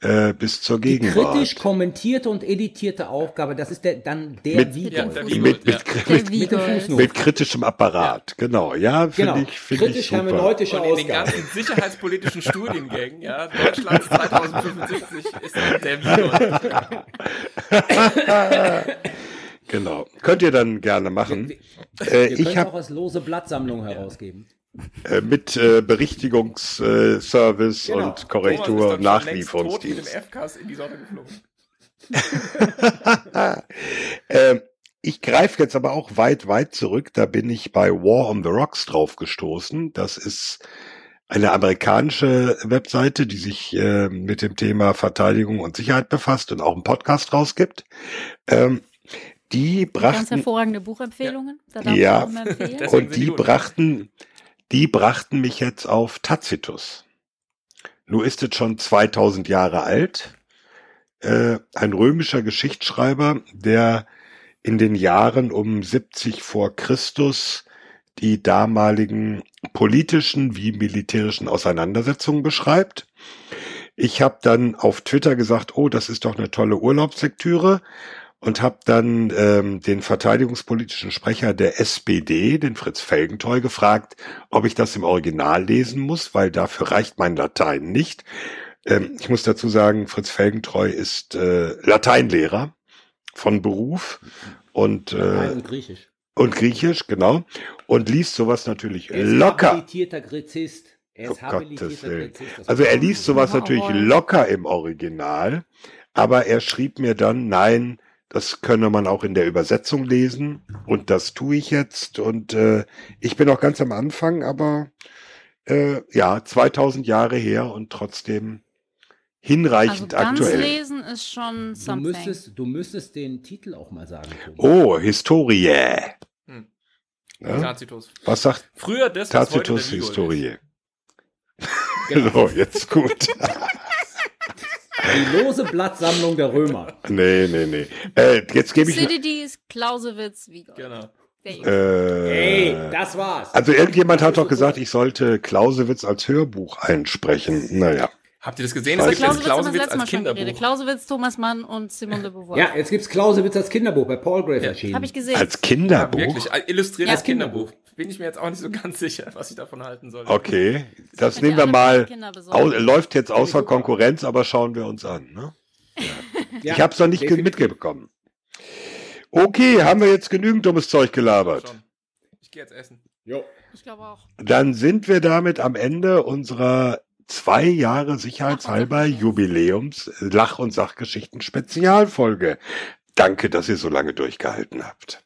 äh, bis zur Die Gegenwart. kritisch kommentierte und editierte Aufgabe, das ist der, dann der Mit- Videold. Ja, der mit, mit, mit, Ja. Der mit, mit kritischem Apparat, genau. Ja, finde Genau. ich, finde ich Kritisch super. hermeneutische Und in den Ausgabe. ganzen sicherheitspolitischen [LAUGHS] Studiengängen, ja, Deutschland 2075 ist der [LAUGHS] Video. Genau. Könnt ihr dann gerne machen. Wir Äh, können ich habe auch als lose Blattsammlung herausgeben. äh, mit äh, Berichtigungsservice äh, Genau. und Korrektur und Nachlieferungsdienst. [LAUGHS] Ähm, ich greife jetzt aber auch weit, weit zurück. Da bin ich bei War on the Rocks drauf gestoßen. Das ist eine amerikanische Webseite, die sich äh, mit dem Thema Verteidigung und Sicherheit befasst und auch einen Podcast rausgibt. Ähm, die Ganz brachten hervorragende Buchempfehlungen. Da Ja. und die brachten, die brachten mich jetzt auf Tacitus. Nur ist es schon 2000 Jahre alt. Äh, ein römischer Geschichtsschreiber, der in den Jahren um 70 vor Christus die damaligen politischen wie militärischen Auseinandersetzungen beschreibt. Ich habe dann auf Twitter gesagt, oh, das ist doch eine tolle Urlaubslektüre und habe dann ähm, den verteidigungspolitischen Sprecher der SPD, den Fritz Felgentreu, gefragt, ob ich das im Original lesen muss, weil dafür reicht mein Latein nicht. Ähm, ich muss dazu sagen, Fritz Felgentreu ist äh, Lateinlehrer von Beruf und, Latein äh, und Griechisch. und Griechisch, genau, und liest sowas natürlich Er ist locker. habilitierter Gräzist. Er ist Um Gottes Willen. Das Also er liest sowas Oh, natürlich oh. locker im Original, aber er schrieb mir dann, nein, das könne man auch in der Übersetzung lesen und das tue ich jetzt und äh, ich bin auch ganz am Anfang, aber äh, ja, 2000 Jahre her und trotzdem Also hinreichend ganz aktuell. lesen ist schon Du something. müsstest, du müsstest den Titel auch mal sagen. Thomas. Oh, Historie. Hm. Ja? Tacitus. Was sagt Früher das, heute Tacitus Historie? Genau. [LAUGHS] So, jetzt gut. [LAUGHS] Die lose Blattsammung der Römer. nee, nee, nee. Äh, jetzt gebe ich... Thucydides, Clausewitz, Wiegold. Genau. Äh, Ey, das war's. Also irgendjemand hat doch gesagt, ich sollte Clausewitz als Hörbuch einsprechen. Naja. Habt ihr das gesehen? Es gibt das Clausewitz letzte Mal als schon geredet. Kinderbuch. Clausewitz, Thomas Mann und Simone de Beauvoir. Ja, jetzt gibt's Clausewitz als Kinderbuch bei Palgrave Ja. erschienen. Habe ich gesehen. Als Ja, Kinderbuch? wirklich. äh, Illustriertes Ja. Kinderbuch. Bin ich mir jetzt auch nicht so ganz sicher, was ich davon halten soll. Okay, das Könnt nehmen wir mal. Läuft jetzt außer Konkurrenz, aber schauen wir uns an. Ne? [LAUGHS] Ja, ich habe es noch nicht mitbekommen. Okay, haben wir jetzt genügend dummes Zeug gelabert? Ich gehe jetzt essen. Jo. Ich glaube auch. Dann sind wir damit am Ende unserer zwei Jahre sicherheitshalber Jubiläums Lach- und Sachgeschichten Spezialfolge. Danke, dass ihr so lange durchgehalten habt.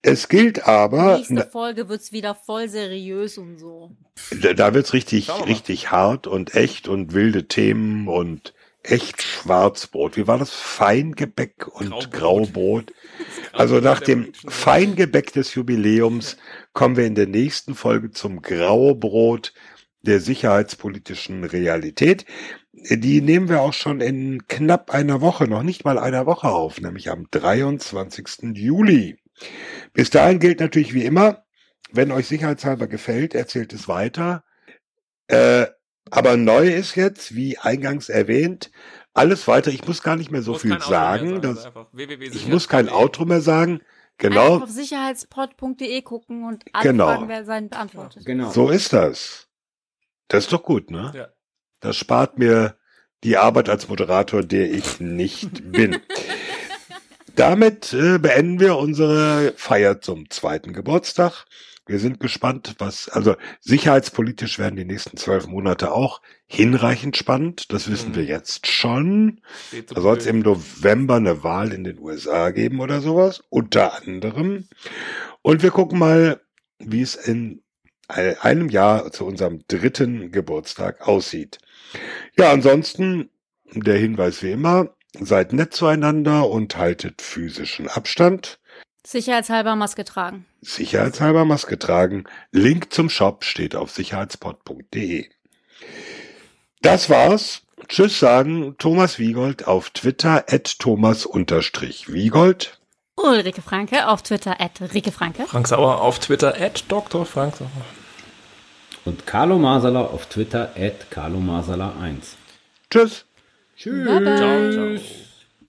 Es gilt aber, Nächste Folge wird's wieder voll seriös und so. da, da wird's richtig, richtig hart und echt und wilde Themen und echt Schwarzbrot. Wie war das? Feingebäck und Graubrot. Graubrot. [LAUGHS] Also nach dem Feingebäck des Jubiläums kommen wir in der nächsten Folge zum Graubrot der sicherheitspolitischen Realität. Die nehmen wir auch schon in knapp einer Woche, noch nicht mal einer Woche auf, nämlich am 23. Juli. Bis dahin gilt natürlich wie immer, wenn euch sicherheitshalber gefällt, erzählt es weiter. Äh, aber neu ist jetzt, wie eingangs erwähnt, alles weiter. Ich muss gar nicht mehr so viel sagen. sein, dass, einfach ich muss kein Outro mehr sagen. Einfach Genau, auf sicherheitspod.de gucken und alle Genau. Fragen werden beantwortet. Genau. so ist das. Das ist doch gut, ne? Ja. Das spart mir die Arbeit als Moderator, der ich nicht [LAUGHS] bin. Damit äh, beenden wir unsere Feier zum zweiten Geburtstag. Wir sind gespannt, was, also sicherheitspolitisch werden die nächsten zwölf Monate auch hinreichend spannend. Das wissen Mhm. wir jetzt schon. Da soll es im November eine Wahl in den USA geben oder sowas, unter anderem. Und wir gucken mal, wie es in einem Jahr zu unserem dritten Geburtstag aussieht. Ja, ansonsten der Hinweis wie immer, seid nett zueinander und haltet physischen Abstand. Sicherheitshalber Maske tragen. Sicherheitshalber Maske tragen. Link zum Shop steht auf sicherheitspod.de. Das war's. Tschüss sagen Thomas Wiegold auf Twitter at Thomas-Wiegold. Ulrike Franke auf Twitter at Rike Franke. Frank Sauer auf Twitter, at Dr. Frank Sauer. Und Carlo Masala auf Twitter at Carlo Masala 1. Tschüss. Tschüss. Bye bye. Ciao, ciao.